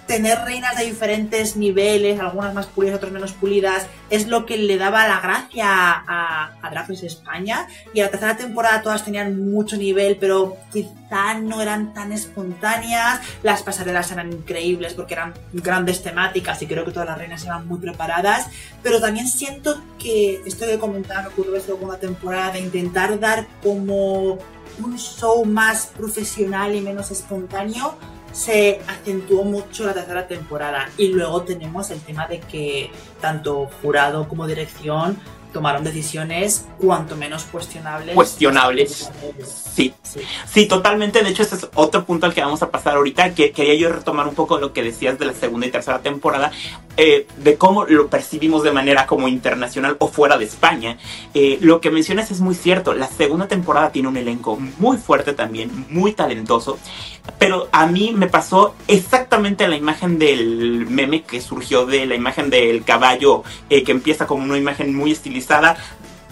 tener reinas de diferentes niveles, algunas más pulidas, otras menos pulidas, es lo que le daba la gracia a, a Drag España. Y a la tercera temporada todas tenían mucho nivel, pero quizá no eran tan espontáneas. Las pasarelas eran increíbles porque eran grandes temáticas y creo que todas las reinas eran muy preparadas. Pero también siento que esto que comentaba ocurrió en segunda temporada de intentar dar como un show más profesional y menos espontáneo se acentuó mucho la tercera temporada y luego tenemos el tema de que tanto jurado como dirección tomaron decisiones cuanto menos cuestionables. Cuestionables. Sí. sí. totalmente. De hecho, ese es otro punto al que vamos a pasar ahorita, que quería yo retomar un poco lo que decías de la segunda y tercera temporada, eh, de cómo lo percibimos de manera como internacional o fuera de España. Eh, lo que mencionas es muy cierto. La segunda temporada tiene un elenco muy fuerte también, muy talentoso. Pero a mí me pasó exactamente la imagen del meme que surgió de la imagen del caballo eh, que empieza como una imagen muy estilizada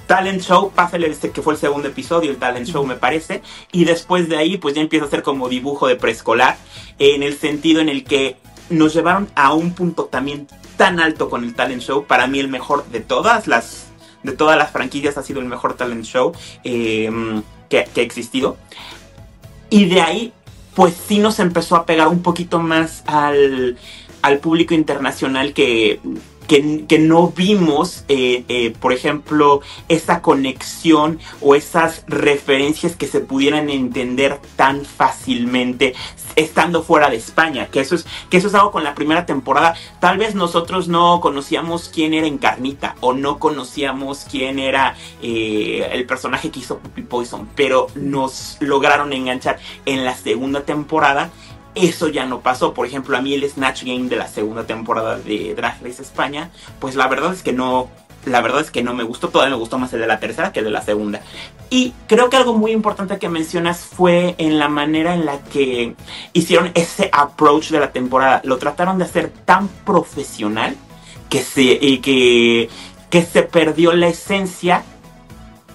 talent show, pásale este que fue el segundo episodio, el talent show me parece, y después de ahí pues ya empieza a ser como dibujo de preescolar, en el sentido en el que nos llevaron a un punto también tan alto con el talent show, para mí el mejor de todas las, de todas las franquicias ha sido el mejor talent show em, que, que ha existido. Y de ahí pues sí nos empezó a pegar un poquito más al, al público internacional que que, no vimos, eh, eh, por ejemplo, esa conexión o esas referencias que se pudieran entender tan fácilmente estando fuera de España, que eso es, que eso es algo con la primera temporada. Tal vez nosotros no conocíamos quién era Encarnita o no conocíamos quién era eh, el personaje que hizo Puppy Poison, pero nos lograron enganchar en la segunda temporada eso ya no pasó. Por ejemplo, a mí el Snatch Game de la segunda temporada de Drag Race España, pues la verdad es que no, la verdad es que no me gustó, todavía me gustó más el de la tercera que el de la segunda. Y creo que algo muy importante que mencionas fue en la manera en la que hicieron ese approach de la temporada. Lo trataron de hacer tan profesional que se, que, que se perdió la esencia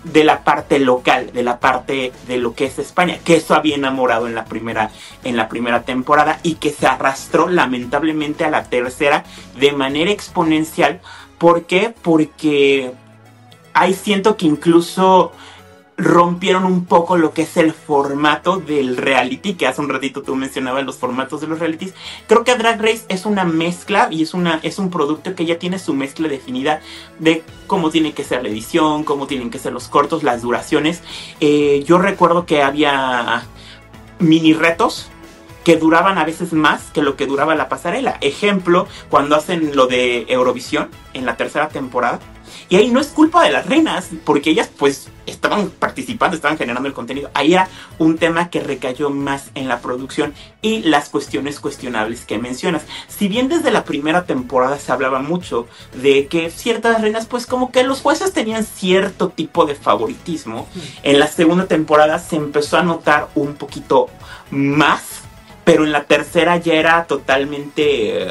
de la parte local, de la parte de lo que es España, que eso había enamorado en la primera, en la primera temporada y que se arrastró lamentablemente a la tercera de manera exponencial. ¿Por qué? Porque ahí siento que incluso rompieron un poco lo que es el formato del reality, que hace un ratito tú mencionabas los formatos de los realities. Creo que Drag Race es una mezcla y es, una, es un producto que ya tiene su mezcla definida de cómo tiene que ser la edición, cómo tienen que ser los cortos, las duraciones. Eh, yo recuerdo que había mini retos que duraban a veces más que lo que duraba la pasarela. Ejemplo, cuando hacen lo de Eurovisión en la tercera temporada y ahí no es culpa de las reinas, porque ellas pues estaban participando, estaban generando el contenido. Ahí era un tema que recayó más en la producción y las cuestiones cuestionables que mencionas. Si bien desde la primera temporada se hablaba mucho de que ciertas reinas pues como que los jueces tenían cierto tipo de favoritismo, en la segunda temporada se empezó a notar un poquito más pero en la tercera ya era totalmente eh,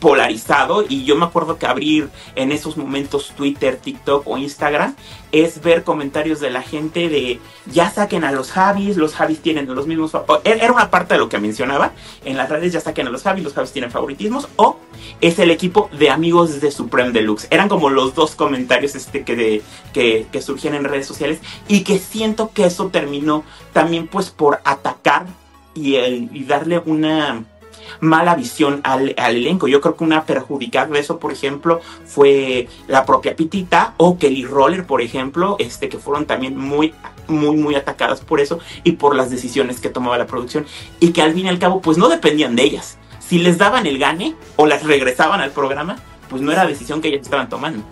polarizado y yo me acuerdo que abrir en esos momentos Twitter, TikTok o Instagram es ver comentarios de la gente de ya saquen a los Javis, los Javis tienen los mismos e-, era una parte de lo que mencionaba en las redes ya saquen a los Javis, los Javis tienen favoritismos o es el equipo de amigos de Supreme Deluxe. Eran como los dos comentarios este que, de, que, que surgían en redes sociales y que siento que eso terminó también pues por atacar y, y darle una mala visión al, elenco. Yo creo que una perjudicada de eso, por ejemplo, fue la propia Pitita o Kelly Roller, por ejemplo, este, que fueron también muy muy muy atacadas por eso y por las decisiones que tomaba la producción y que al fin y al cabo pues no dependían de ellas. Si les daban el gane o las regresaban al programa, pues no era decisión que ellas estaban tomando.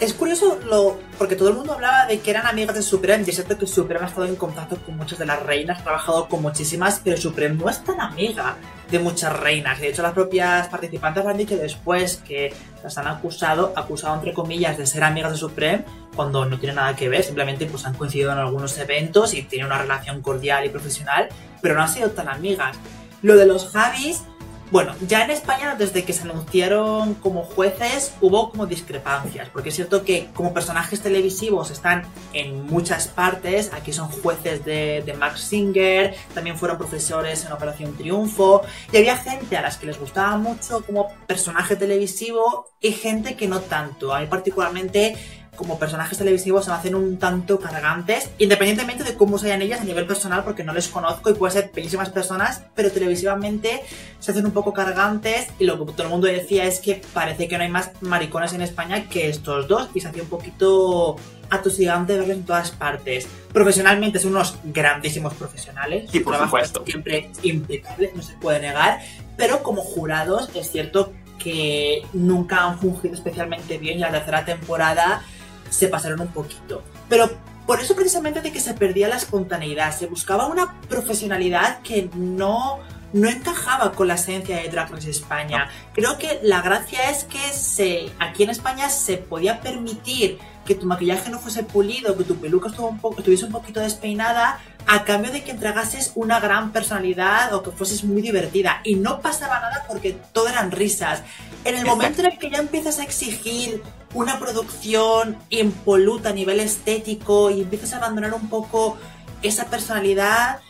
Es curioso lo, porque todo el mundo hablaba de que eran amigas de Supreme, y es cierto que Supreme ha estado en contacto con muchas de las reinas, ha trabajado con muchísimas, pero Supreme no es tan amiga de muchas reinas. De hecho, las propias participantes han dicho después que las han acusado, acusado entre comillas, de ser amigas de Supreme, cuando no tiene nada que ver, simplemente pues han coincidido en algunos eventos y tienen una relación cordial y profesional, pero no han sido tan amigas. Lo de los Javis bueno, ya en España desde que se anunciaron como jueces hubo como discrepancias, porque es cierto que como personajes televisivos están en muchas partes, aquí son jueces de, Max Singer, también fueron profesores en Operación Triunfo, y había gente a las que les gustaba mucho como personaje televisivo y gente que no tanto. A mí particularmente como personajes televisivos se me hacen un tanto cargantes, independientemente de cómo sean ellas a nivel personal, porque no les conozco y pueden ser bellísimas personas, pero televisivamente se hacen un poco cargantes y lo que todo el mundo decía es que parece que no hay más maricones en España que estos dos y se hacía un poquito atosigante verlos en todas partes. Profesionalmente son unos grandísimos profesionales. Sí, por supuesto. Siempre impecable, no se puede negar. Pero como jurados es cierto que nunca han fungido especialmente bien y la tercera temporada se pasaron un poquito. Pero por eso precisamente de que se perdía la espontaneidad, se buscaba una profesionalidad que no no encajaba con la esencia de Drag Race España. Creo que la gracia es que se, aquí en España se podía permitir que tu maquillaje no fuese pulido, que tu peluca estuvo un poco, estuviese un poquito despeinada, a cambio de que entregases una gran personalidad o que fueses muy divertida. Y no pasaba nada porque todo eran risas. En el momento en el que ya empiezas a exigir una producción impoluta a nivel estético y empiezas a abandonar un poco esa personalidad,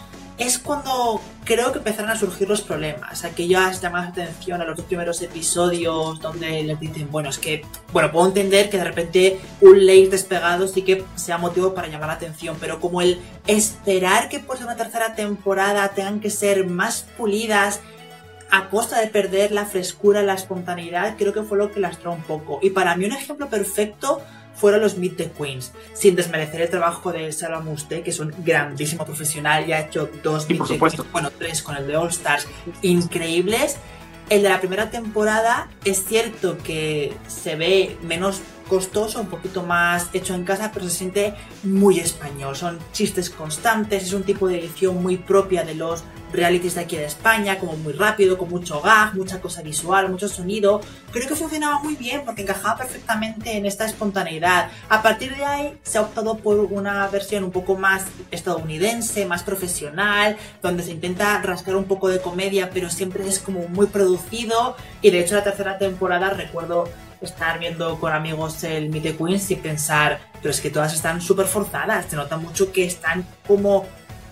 es cuando creo que empezaron a surgir los problemas. Aquellas llamadas de atención a los dos primeros episodios donde les dicen, bueno, es que, bueno, puedo entender que de repente un ley despegado sí que sea motivo para llamar la atención, pero como el esperar que por una tercera temporada tengan que ser más pulidas a costa de perder la frescura, la espontaneidad, creo que fue lo que lastró un poco. Y para mí un ejemplo perfecto fueron los Meet the Queens, sin desmerecer el trabajo de Muste, que es un grandísimo profesional y ha hecho dos Meet the Queens, bueno, tres con el de All Stars, increíbles. El de la primera temporada es cierto que se ve menos costoso, un poquito más hecho en casa, pero se siente muy español. Son chistes constantes, es un tipo de edición muy propia de los realities de aquí de España, como muy rápido, con mucho gag, mucha cosa visual, mucho sonido. Creo que funcionaba muy bien porque encajaba perfectamente en esta espontaneidad. A partir de ahí se ha optado por una versión un poco más estadounidense, más profesional, donde se intenta rascar un poco de comedia, pero siempre es como muy producido. Y de hecho la tercera temporada recuerdo estar viendo con amigos el Meet the Queens y pensar, pero es que todas están súper forzadas, se nota mucho que están como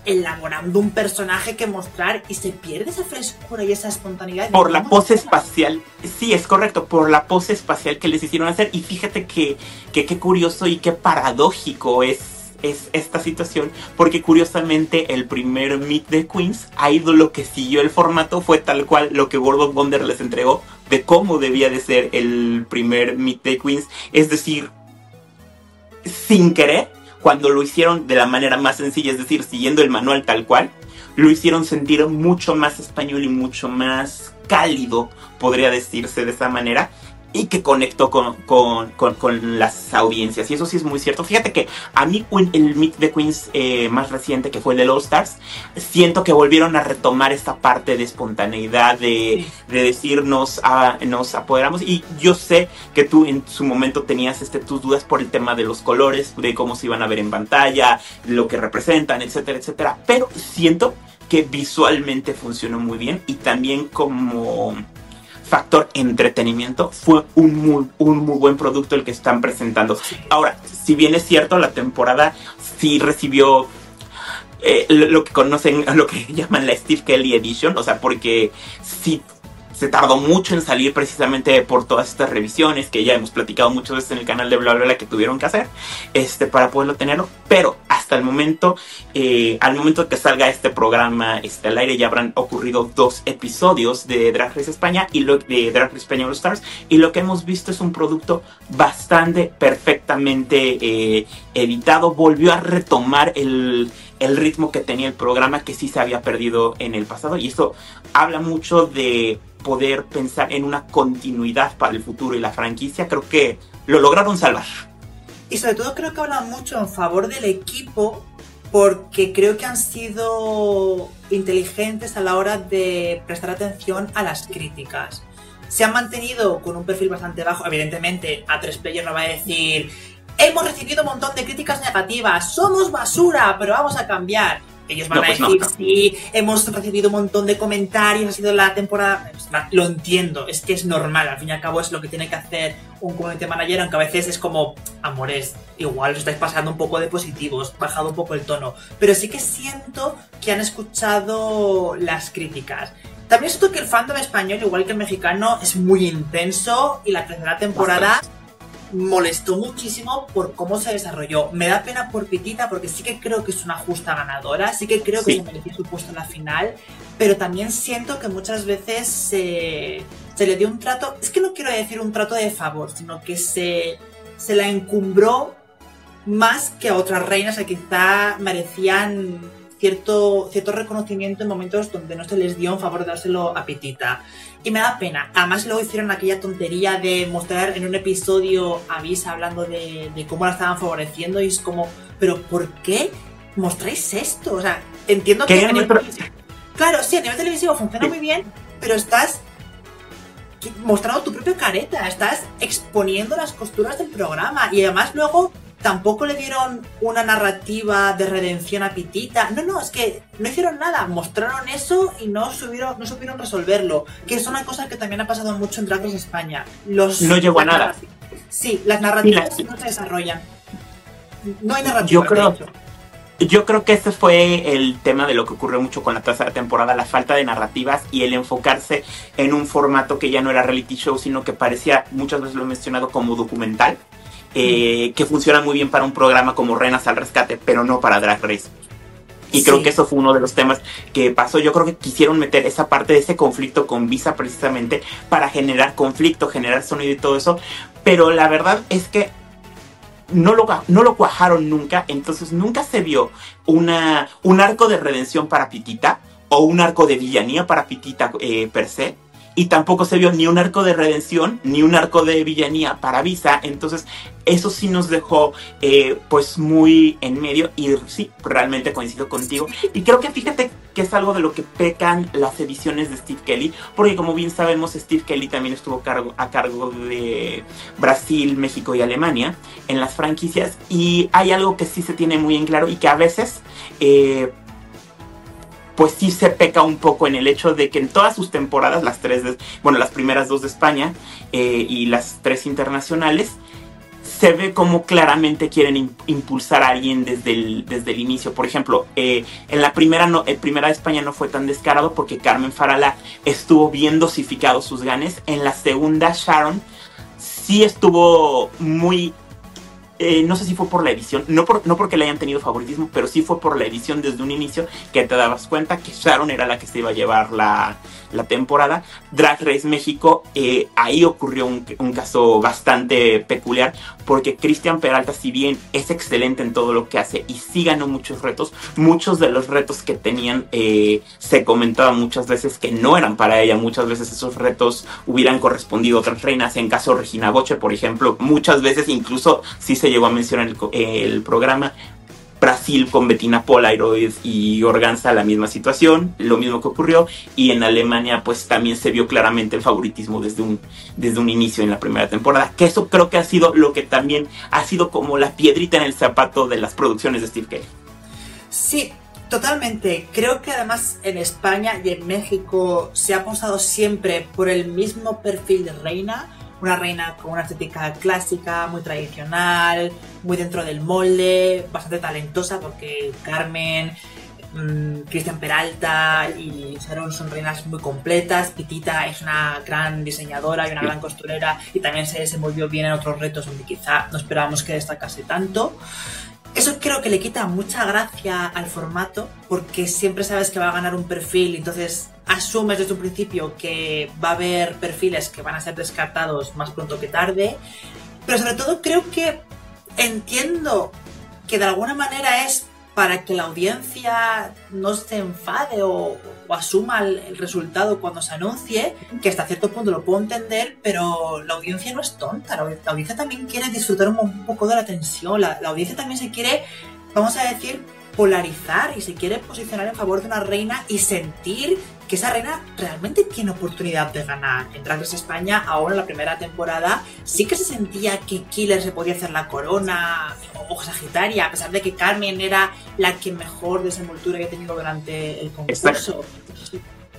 elaborando un personaje que mostrar y se pierde esa frescura y esa espontaneidad. Por la pose espacial, sí, es correcto, por la pose espacial que les hicieron hacer y fíjate que qué curioso y qué paradójico es es esta situación porque curiosamente el primer Meet the Queens ha ido lo que siguió el formato fue tal cual lo que World of Wonder les entregó de cómo debía de ser el primer Meet the Queens. Es decir sin querer cuando lo hicieron de la manera más sencilla es decir siguiendo el manual tal cual lo hicieron sentir mucho más español y mucho más cálido podría decirse de esa manera y que conectó con, con, con, las audiencias. Y eso sí es muy cierto. Fíjate que a mí el Meet the Queens eh, más reciente, que fue el de All Stars, siento que volvieron a retomar esta parte de espontaneidad, de, de decir nos, nos apoderamos. Y yo sé que tú en su momento tenías este, tus dudas por el tema de los colores, de cómo se iban a ver en pantalla, lo que representan, etcétera, etcétera. Pero siento que visualmente funcionó muy bien y también como factor entretenimiento, fue un muy, un muy buen producto el que están presentando. Ahora, si bien es cierto, la temporada sí recibió eh, lo que conocen, lo que llaman la Steve Kelly Edition, o sea, porque sí se tardó mucho en salir precisamente por todas estas revisiones que ya hemos platicado muchas veces en el canal de bla bla bla que tuvieron que hacer este para poderlo tenerlo pero hasta el momento eh, al momento que salga este programa este, al aire ya habrán ocurrido dos episodios de Drag Race España y lo de Drag Race España All Stars y lo que hemos visto es un producto bastante perfectamente eh, editado volvió a retomar el el ritmo que tenía el programa que sí se había perdido en el pasado y eso habla mucho de poder pensar en una continuidad para el futuro y la franquicia, creo que lo lograron salvar. Y sobre todo creo que hablan mucho en favor del equipo porque creo que han sido inteligentes a la hora de prestar atención a las críticas. Se han mantenido con un perfil bastante bajo, evidentemente a tres players no va a decir hemos recibido un montón de críticas negativas, somos basura, pero vamos a cambiar. Ellos van a pues decir, sí, hemos recibido un montón de comentarios, ha sido la temporada... Lo entiendo, es que es normal, al fin y al cabo es lo que tiene que hacer un community manager, aunque a veces es como, amores, igual os estáis pasando un poco de positivos, bajado un poco el tono. Pero sí que siento que han escuchado las críticas. También siento que el fandom español, igual que el mexicano, es muy intenso y la tercera temporada molestó muchísimo por cómo se desarrolló. Me da pena por Pitita porque sí que creo que es una justa ganadora, sí que creo que se mereció su puesto en la final, pero también siento que muchas veces se, se le dio un trato, es que no quiero decir un trato de favor, sino que se, se la encumbró más que a otras reinas que quizá merecían cierto, cierto reconocimiento en momentos donde no se les dio en favor de dárselo a Pitita. Y me da pena. Además luego hicieron aquella tontería de mostrar en un episodio a Visa hablando de, de cómo la estaban favoreciendo y es como, pero ¿por qué mostráis esto? O sea, entiendo que... A nivel televisivo, claro, sí, a nivel televisivo funciona muy bien, pero estás mostrando tu propia careta, estás exponiendo las costuras del programa y además luego tampoco le dieron una narrativa de redención a Pitita. No, no, es que no hicieron nada, mostraron eso y no supieron, no supieron resolverlo, que es una cosa que también ha pasado mucho en Drag Race España. Los, no llegó a nada. Sí, las narrativas no se desarrollan. No hay narrativa. Yo creo, yo creo que ese fue el tema de lo que ocurrió mucho con la tercera temporada, la falta de narrativas y el enfocarse en un formato que ya no era reality show, sino que parecía, muchas veces lo he mencionado, como documental, eh, que funciona muy bien para un programa como Renas al Rescate, pero no para Drag Race. Y creo que eso fue uno de los temas que pasó. Yo creo que quisieron meter esa parte de ese conflicto con Visa precisamente para generar conflicto, generar sonido y todo eso. Pero la verdad es que no lo, no lo cuajaron nunca, entonces nunca se vio una, un arco de redención para Pitita o un arco de villanía para Pitita eh, per se y tampoco se vio ni un arco de redención ni un arco de villanía para Visa. Entonces, eso sí nos dejó eh, pues muy en medio y sí, realmente coincido contigo. Y creo que fíjate que es algo de lo que pecan las ediciones de Steve Kelly, porque como bien sabemos, Steve Kelly también estuvo cargo, a cargo de Brasil, México y Alemania en las franquicias. Y hay algo que sí se tiene muy en claro y que a veces... Eh, pues sí se peca un poco en el hecho de que en todas sus temporadas, las tres, bueno, las primeras dos de España eh, y las tres internacionales, se ve como claramente quieren impulsar a alguien desde el, desde el inicio. Por ejemplo, eh, en la primera, no, en primera de España no fue tan descarado porque Carmen Farala estuvo bien dosificado sus ganes. En la segunda, Sharon sí estuvo muy eh, no sé si fue por la edición, no, por, no porque le hayan tenido favoritismo, pero sí fue por la edición desde un inicio que te dabas cuenta que Sharon era la que se iba a llevar la, la temporada. Drag Race México, eh, ahí ocurrió un, caso bastante peculiar porque Cristian Peralta, si bien es excelente en todo lo que hace y sí ganó muchos retos, muchos de los retos que tenían eh, se comentaba muchas veces que no eran para ella, muchas veces esos retos hubieran correspondido a otras reinas, en caso de Regina Boche, por ejemplo, muchas veces incluso sí se llegó a mencionar el, el programa, Brasil con Bettina Polaroid y Organza la misma situación, lo mismo que ocurrió, y en Alemania pues también se vio claramente el favoritismo desde un, desde un inicio en la primera temporada, que eso creo que ha sido lo que también ha sido como la piedrita en el zapato de las producciones de Steve Kelly. Sí, Totalmente. Creo que además en España y en México se ha apostado siempre por el mismo perfil de reina una reina con una estética clásica, muy tradicional, muy dentro del molde, bastante talentosa porque Carmen, mm, Cristian Peralta y Sharon son reinas muy completas. Pitita es una gran diseñadora y una gran costurera y también se desenvolvió bien en otros retos donde quizá no esperábamos que destacase tanto. Eso creo que le quita mucha gracia al formato porque siempre sabes que va a ganar un perfil, entonces asumes desde un principio que va a haber perfiles que van a ser descartados más pronto que tarde, pero sobre todo creo que entiendo que de alguna manera es para que la audiencia no se enfade o, asuma el, resultado cuando se anuncie, que hasta cierto punto lo puedo entender, pero la audiencia no es tonta, la, audiencia también quiere disfrutar un, poco de la tensión, la audiencia también se quiere, vamos a decir, polarizar y se quiere posicionar en favor de una reina y sentir que esa reina realmente tiene oportunidad de ganar. En Drag Race España, ahora en la primera temporada, sí que se sentía que Killer se podía hacer la corona o Sagitaria, a pesar de que Carmen era la que mejor desenvoltura había tenido durante el concurso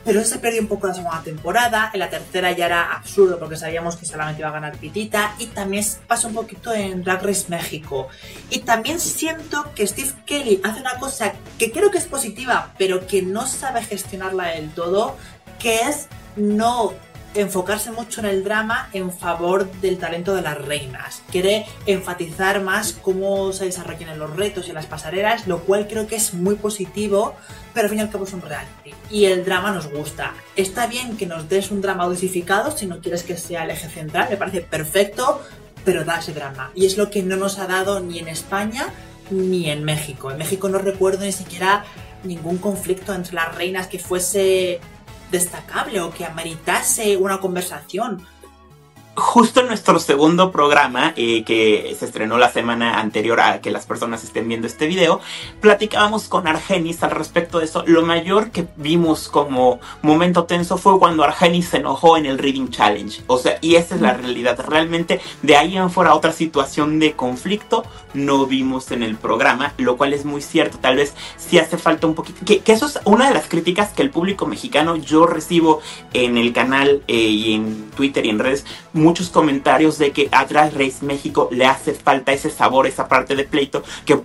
pero se perdió un poco la segunda temporada. En la tercera ya era absurdo porque sabíamos que solamente iba a ganar Pitita. Y también pasa un poquito en Drag Race México. Y también siento que Steve Kelly hace una cosa que creo que es positiva, pero que no sabe gestionarla del todo, que es no enfocarse mucho en el drama en favor del talento de las reinas. Quiere enfatizar más cómo se desarrollan los retos y las pasarelas, lo cual creo que es muy positivo, pero al fin y al cabo es un reality. Y el drama nos gusta. Está bien que nos des un drama dosificado si no quieres que sea el eje central, me parece perfecto, pero da ese drama. Y es lo que no nos ha dado ni en España ni en México. En México no recuerdo ni siquiera ningún conflicto entre las reinas que fuese destacable o que ameritase una conversación justo en nuestro segundo programa, eh, que se estrenó la semana anterior a que las personas estén viendo este video, platicábamos con Argenis al respecto de eso. Lo mayor que vimos como momento tenso fue cuando Argenis se enojó en el Reading Challenge. O sea, y esa es la realidad. Realmente, de ahí en fuera otra situación de conflicto no vimos en el programa, lo cual es muy cierto. Tal vez sí hace falta un poquito. Que, eso es una de las críticas que el público mexicano yo recibo en el canal eh, y en Twitter y en redes muchos comentarios de que a Drag Race México le hace falta ese sabor, esa parte de pleito, que,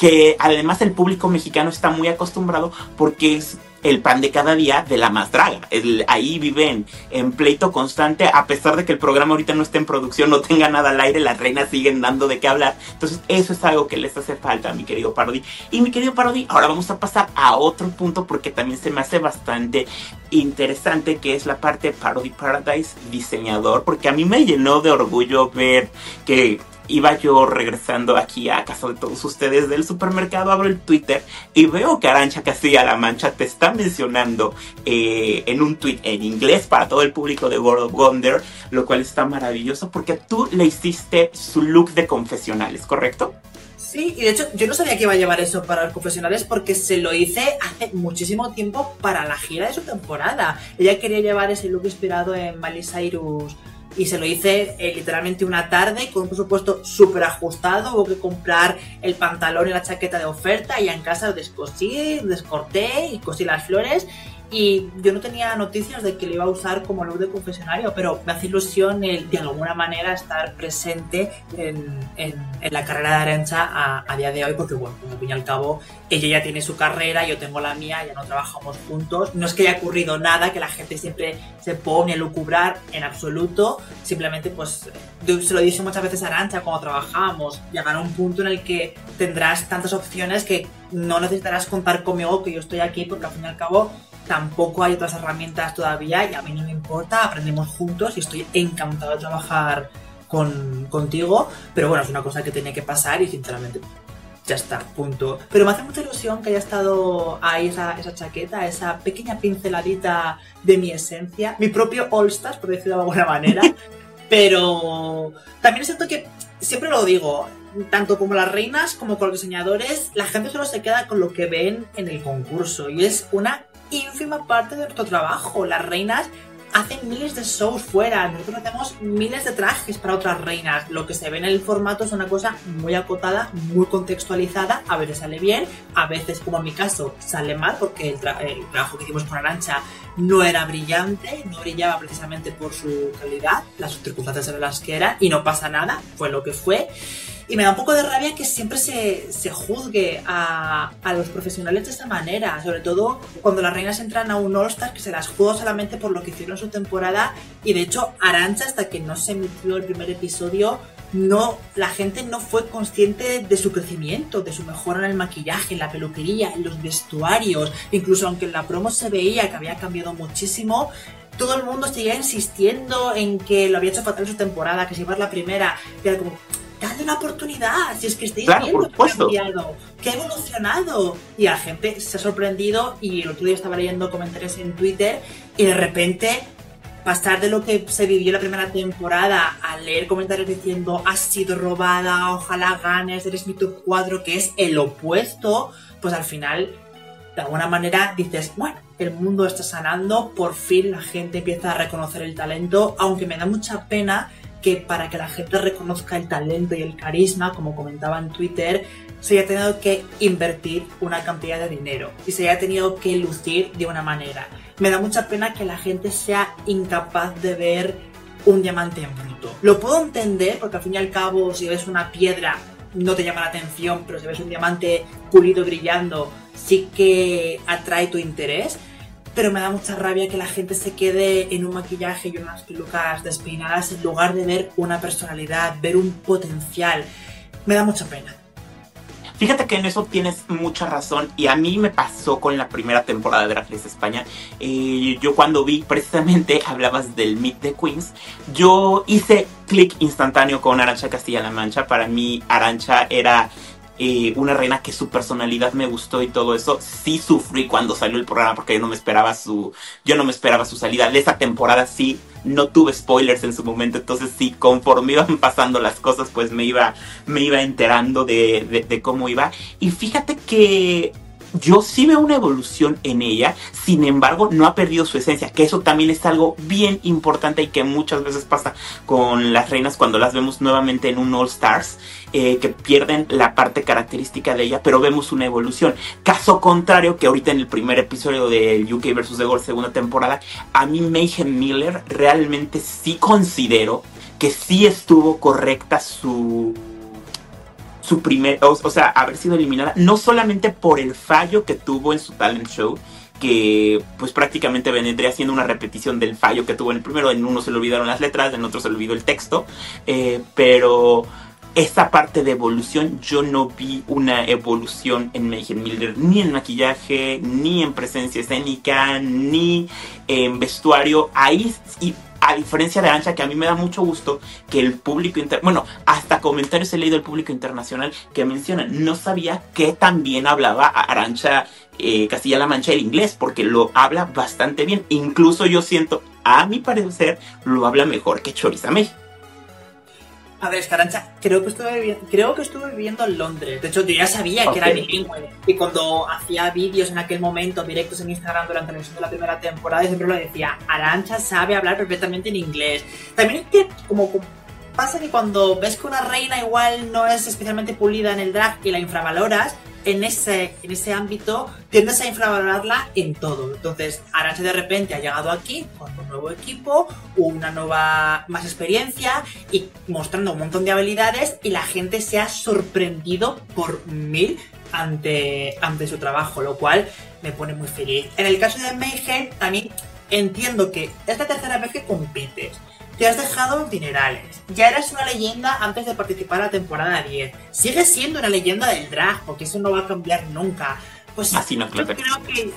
que además el público mexicano está muy acostumbrado porque es el pan de cada día de la más draga. ahí viven en pleito constante, a pesar de que el programa ahorita no esté en producción, no tenga nada al aire, las reinas siguen dando de qué hablar. Entonces, eso es algo que les hace falta, mi querido Parody. Y mi querido Parody, ahora vamos a pasar a otro punto porque también se me hace bastante interesante, que es la parte Parody Paradise diseñador, porque a mí me llenó de orgullo ver que iba yo regresando aquí a casa de todos ustedes del supermercado, abro el Twitter y veo que Arancha Castilla-La Mancha te está mencionando eh, en un tweet en inglés para todo el público de World of Wonder, lo cual está maravilloso porque tú le hiciste su look de confesionales, ¿correcto? Sí, y de hecho yo no sabía que iba a llevar eso para los confesionales porque se lo hice hace muchísimo tiempo para la gira de su temporada. Ella quería llevar ese look inspirado en Miley Cyrus y se lo hice eh, literalmente una tarde con un presupuesto súper ajustado. Hubo que comprar el pantalón y la chaqueta de oferta y en casa lo descosí, descorté y cosí las flores y yo no tenía noticias de que lo iba a usar como luz de confesionario, pero me hace ilusión el, de alguna manera estar presente en, en, la carrera de Arancha a, día de hoy, porque bueno, al fin y al cabo ella ya tiene su carrera, yo tengo la mía, ya no trabajamos juntos. No es que haya ocurrido nada, que la gente siempre se pone a lucubrar en absoluto, simplemente pues se lo dije muchas veces a Arancha cuando trabajábamos, llegar a un punto en el que tendrás tantas opciones que no necesitarás contar conmigo que yo estoy aquí porque al fin y al cabo tampoco hay otras herramientas todavía y a mí no me importa, aprendemos juntos y estoy encantado de trabajar con, contigo, pero bueno, es una cosa que tiene que pasar y sinceramente ya está, punto. Pero me hace mucha ilusión que haya estado ahí esa, esa chaqueta, esa pequeña pinceladita de mi esencia, mi propio All Stars, por decirlo de alguna manera, pero también siento que, siempre lo digo, tanto como las reinas como con los diseñadores, la gente solo se queda con lo que ven en el concurso y es una ínfima parte de nuestro trabajo. Las reinas hacen miles de shows fuera, nosotros hacemos miles de trajes para otras reinas. Lo que se ve en el formato es una cosa muy acotada, muy contextualizada, a veces sale bien, a veces, como en mi caso, sale mal porque el, trabajo que hicimos con Arancha no era brillante, no brillaba precisamente por su calidad, las circunstancias eran las que eran y no pasa nada, fue lo que fue. Y me da un poco de rabia que siempre se, se juzgue a, a, los profesionales de esta manera, sobre todo cuando las reinas entran a un All-Star que se las juzga solamente por lo que hicieron su temporada. Y de hecho, Arancha, hasta que no se emitió el primer episodio, no, la gente no fue consciente de su crecimiento, de su mejora en el maquillaje, en la peluquería, en los vestuarios. Incluso aunque en la promo se veía que había cambiado muchísimo, todo el mundo seguía insistiendo en que lo había hecho fatal en su temporada, que si iba a la primera, que era como, dale una oportunidad, si es que estáis viendo que ha cambiado, que ha evolucionado. Y la gente se ha sorprendido y el otro día estaba leyendo comentarios en Twitter y de repente pasar de lo que se vivió la primera temporada a leer comentarios diciendo has sido robada, ojalá ganes, eres mi top 4, que es el opuesto, pues al final de alguna manera dices, bueno, el mundo está sanando, por fin la gente empieza a reconocer el talento, aunque me da mucha pena que para que la gente reconozca el talento y el carisma, como comentaba en Twitter, se haya tenido que invertir una cantidad de dinero y se haya tenido que lucir de una manera. Me da mucha pena que la gente sea incapaz de ver un diamante en bruto. Lo puedo entender porque al fin y al cabo si ves una piedra no te llama la atención, pero si ves un diamante pulido brillando sí que atrae tu interés pero me da mucha rabia que la gente se quede en un maquillaje y unas pelucas despeinadas en lugar de ver una personalidad, ver un potencial. Me da mucha pena. Fíjate que en eso tienes mucha razón y a mí me pasó con la primera temporada de Drag Race España. Eh, yo cuando vi precisamente hablabas del Meet the Queens, yo hice clic instantáneo con Arancha Castilla-La Mancha. Para mí Arancha era una reina que su personalidad me gustó y todo eso. Sí sufrí cuando salió el programa porque yo no me esperaba su, yo no me esperaba su salida. De esa temporada sí no tuve spoilers en su momento, entonces sí, conforme iban pasando las cosas, pues me iba, me iba enterando de, de cómo iba. Y fíjate que yo sí veo una evolución en ella, sin embargo no ha perdido su esencia, que eso también es algo bien importante y que muchas veces pasa con las reinas cuando las vemos nuevamente en un All Stars, eh, que pierden la parte característica de ella, pero vemos una evolución. Caso contrario que ahorita en el primer episodio de UK vs. The Gold segunda temporada, a mí Mayhem Miller realmente sí considero que sí estuvo correcta su su primer, o, sea, haber sido eliminada, no solamente por el fallo que tuvo en su talent show, que pues prácticamente vendría siendo una repetición del fallo que tuvo en el primero, en uno se le olvidaron las letras, en otro se le olvidó el texto, eh, pero esa parte de evolución, yo no vi una evolución en Mayhem Miller, ni en maquillaje, ni en presencia escénica, ni en vestuario. Ahí, y a diferencia de Arancha, que a mí me da mucho gusto que el público inter... Bueno, hasta comentarios he leído del público internacional que mencionan, no sabía que también hablaba Arancha eh, Castilla-La Mancha el inglés, porque lo habla bastante bien. Incluso yo siento, a mi parecer, lo habla mejor que Choriza México. A ver, Escarancha, creo que estuve viviendo, creo que estuve viviendo en Londres. De hecho, yo ya sabía que era bilingüe. Y cuando hacía vídeos en aquel momento, directos en Instagram durante la emisión de la primera temporada, siempre lo decía, Arancha sabe hablar perfectamente en inglés. También es que, como pasa que cuando ves que una reina igual no es especialmente pulida en el drag y la infravaloras, en ese, en ese ámbito tiendes a infravalorarla en todo. Entonces, Arancha de repente ha llegado aquí con un nuevo equipo, una nueva más experiencia y mostrando un montón de habilidades y la gente se ha sorprendido por mil ante, ante su trabajo, lo cual me pone muy feliz. En el caso de Mayhem, también entiendo que es la tercera vez que compites te has dejado dinerales. Ya eras una leyenda antes de participar a la temporada 10. Sigues siendo una leyenda del drag, porque eso no va a cambiar nunca. Pues Así no, yo creo que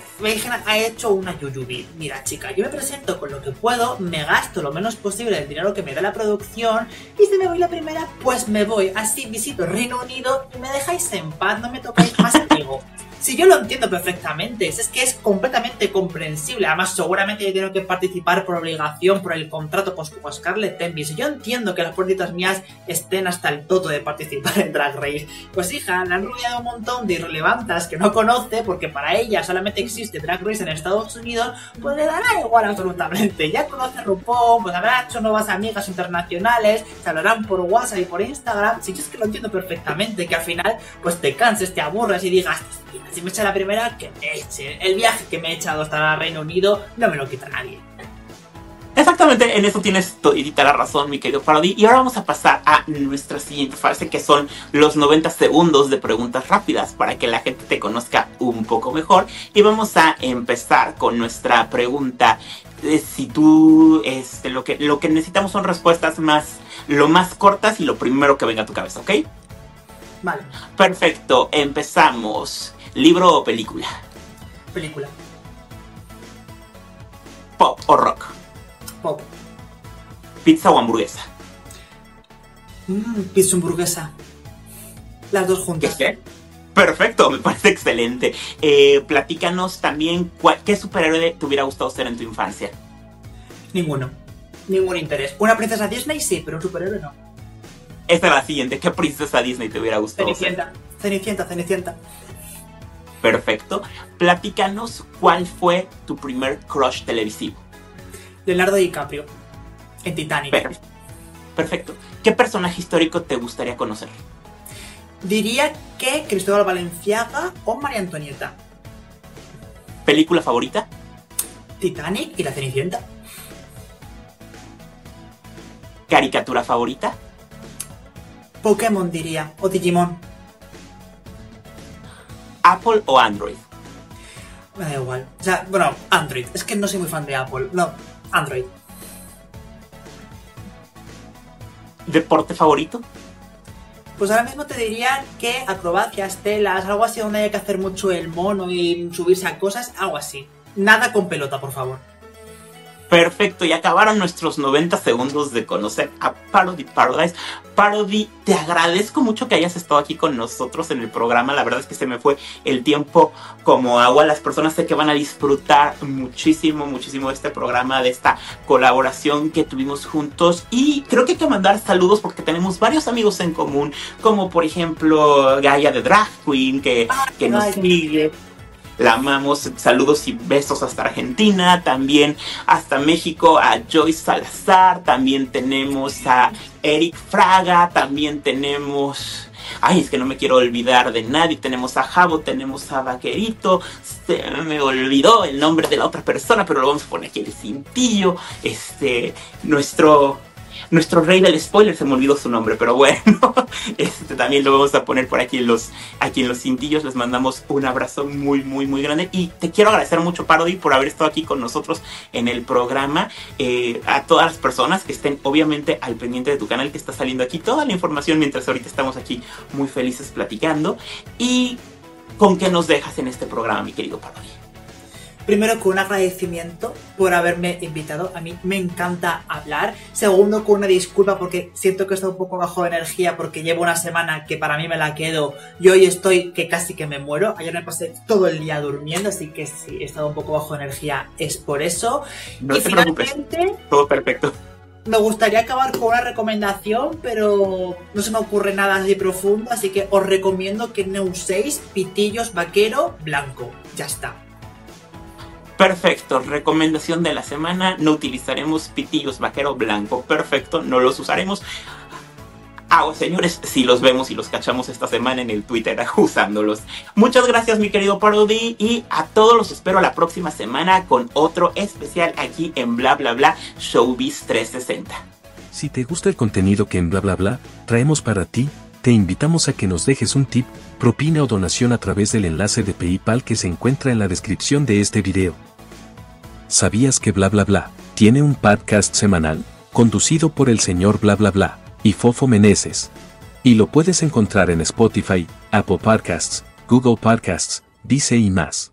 ha hecho una yuyubi. Mira, chica, yo me presento con lo que puedo, me gasto lo menos posible del dinero que me da la producción y si me voy la primera, pues me voy. Así visito Reino Unido y me dejáis en paz, no me tocáis más amigo. Si yo lo entiendo perfectamente, es que es completamente comprensible. Además, seguramente yo tengo que participar por obligación, por el contrato, pues como Scarlett Envy. yo entiendo que las puertitas mías estén hasta el todo de participar en Drag Race, pues hija, le han rodeado un montón de irrelevantas que no conoce, porque para ella solamente existe Drag Race en Estados Unidos, pues le dará igual absolutamente. Ya conoce RuPaul, pues habrá hecho nuevas amigas internacionales, se hablarán por WhatsApp y por Instagram. Si yo es que lo entiendo perfectamente, que al final, pues te canses, te aburras y digas, si me echa la primera, que me eche. El viaje que me he echado hasta el Reino Unido no me lo quita nadie. Exactamente, en eso tienes toda la razón, mi querido Parody. Y ahora vamos a pasar a nuestra siguiente fase, que son los 90 segundos de preguntas rápidas, para que la gente te conozca un poco mejor. Y vamos a empezar con nuestra pregunta. si tú, este, lo que, lo que necesitamos son respuestas más, lo más cortas y lo primero que venga a tu cabeza, ¿ok? Vale. Perfecto, empezamos. ¿Libro o película? Película. ¿Pop o rock? Pop. ¿Pizza o hamburguesa? Mmm, pizza hamburguesa. Las dos juntas. ¿Qué? Perfecto, me parece excelente. Eh, platícanos también qué superhéroe te hubiera gustado ser en tu infancia. Ninguno. Ningún interés. Una princesa Disney sí, pero un superhéroe no. Esta es la siguiente. ¿Qué princesa Disney te hubiera gustado Cenicienta. ser? Cenicienta, Cenicienta. Perfecto. Platícanos cuál fue tu primer crush televisivo. Leonardo DiCaprio, en Titanic. Perfecto. ¿Qué personaje histórico te gustaría conocer? Diría que Cristóbal Valenciaga o María Antonieta. ¿Película favorita? Titanic y la Cenicienta. ¿Caricatura favorita? Pokémon diría, o Digimon. ¿Apple o Android? Me da igual. O sea, bueno, Android. Es que no soy muy fan de Apple. No, Android. ¿Deporte favorito? Pues ahora mismo te diría que acrobacias, telas, algo así donde hay que hacer mucho el mono y subirse a cosas, algo así. Nada con pelota, por favor. Perfecto, y acabaron nuestros 90 segundos de conocer a Parody Paradise. Parody, te agradezco mucho que hayas estado aquí con nosotros en el programa. La verdad es que se me fue el tiempo como agua. Las personas sé que van a disfrutar muchísimo, muchísimo de este programa, de esta colaboración que tuvimos juntos. Y creo que hay que mandar saludos porque tenemos varios amigos en común, como por ejemplo Gaia de Drag Queen, que, que nos sigue la amamos. Saludos y besos hasta Argentina, también hasta México a Joyce Salazar, también tenemos a Eric Fraga, también tenemos... Ay, es que no me quiero olvidar de nadie. Tenemos a Javo, tenemos a Vaquerito. Se me olvidó el nombre de la otra persona, pero lo vamos a poner aquí el cintillo. Este, nuestro nuestro rey del spoiler, se me olvidó su nombre, pero bueno, este también lo vamos a poner por aquí en los, aquí en los cintillos. Les mandamos un abrazo muy, muy, muy grande. Y te quiero agradecer mucho, Parody, por haber estado aquí con nosotros en el programa. Eh, a todas las personas que estén, obviamente, al pendiente de tu canal que está saliendo aquí toda la información mientras ahorita estamos aquí muy felices platicando. Y con qué nos dejas en este programa, mi querido Parody. Primero, con un agradecimiento por haberme invitado. A mí me encanta hablar. Segundo, con una disculpa porque siento que estoy un poco bajo de energía porque llevo una semana que para mí me la quedo y hoy estoy que casi que me muero. Ayer me pasé todo el día durmiendo, así que si he estado un poco bajo de energía es por eso. No y te finalmente, todo perfecto. Me gustaría acabar con una recomendación, pero no se me ocurre nada así profundo, así que os recomiendo que no uséis pitillos vaquero blanco. Ya está. Perfecto, recomendación de la semana, no utilizaremos pitillos vaquero blanco, perfecto, no los usaremos. Ah, señores, si los vemos y los cachamos esta semana en el Twitter usándolos. Muchas gracias mi querido Parody y a todos los espero la próxima semana con otro especial aquí en Bla Bla Bla Showbiz 360. Si te gusta el contenido que en Bla Bla Bla traemos para ti, te invitamos a que nos dejes un tip, propina o donación a través del enlace de PayPal que se encuentra en la descripción de este video. ¿Sabías que bla bla bla tiene un podcast semanal, conducido por el señor bla bla bla y Fofo Meneses? Y lo puedes encontrar en Spotify, Apple Podcasts, Google Podcasts, Dice y más.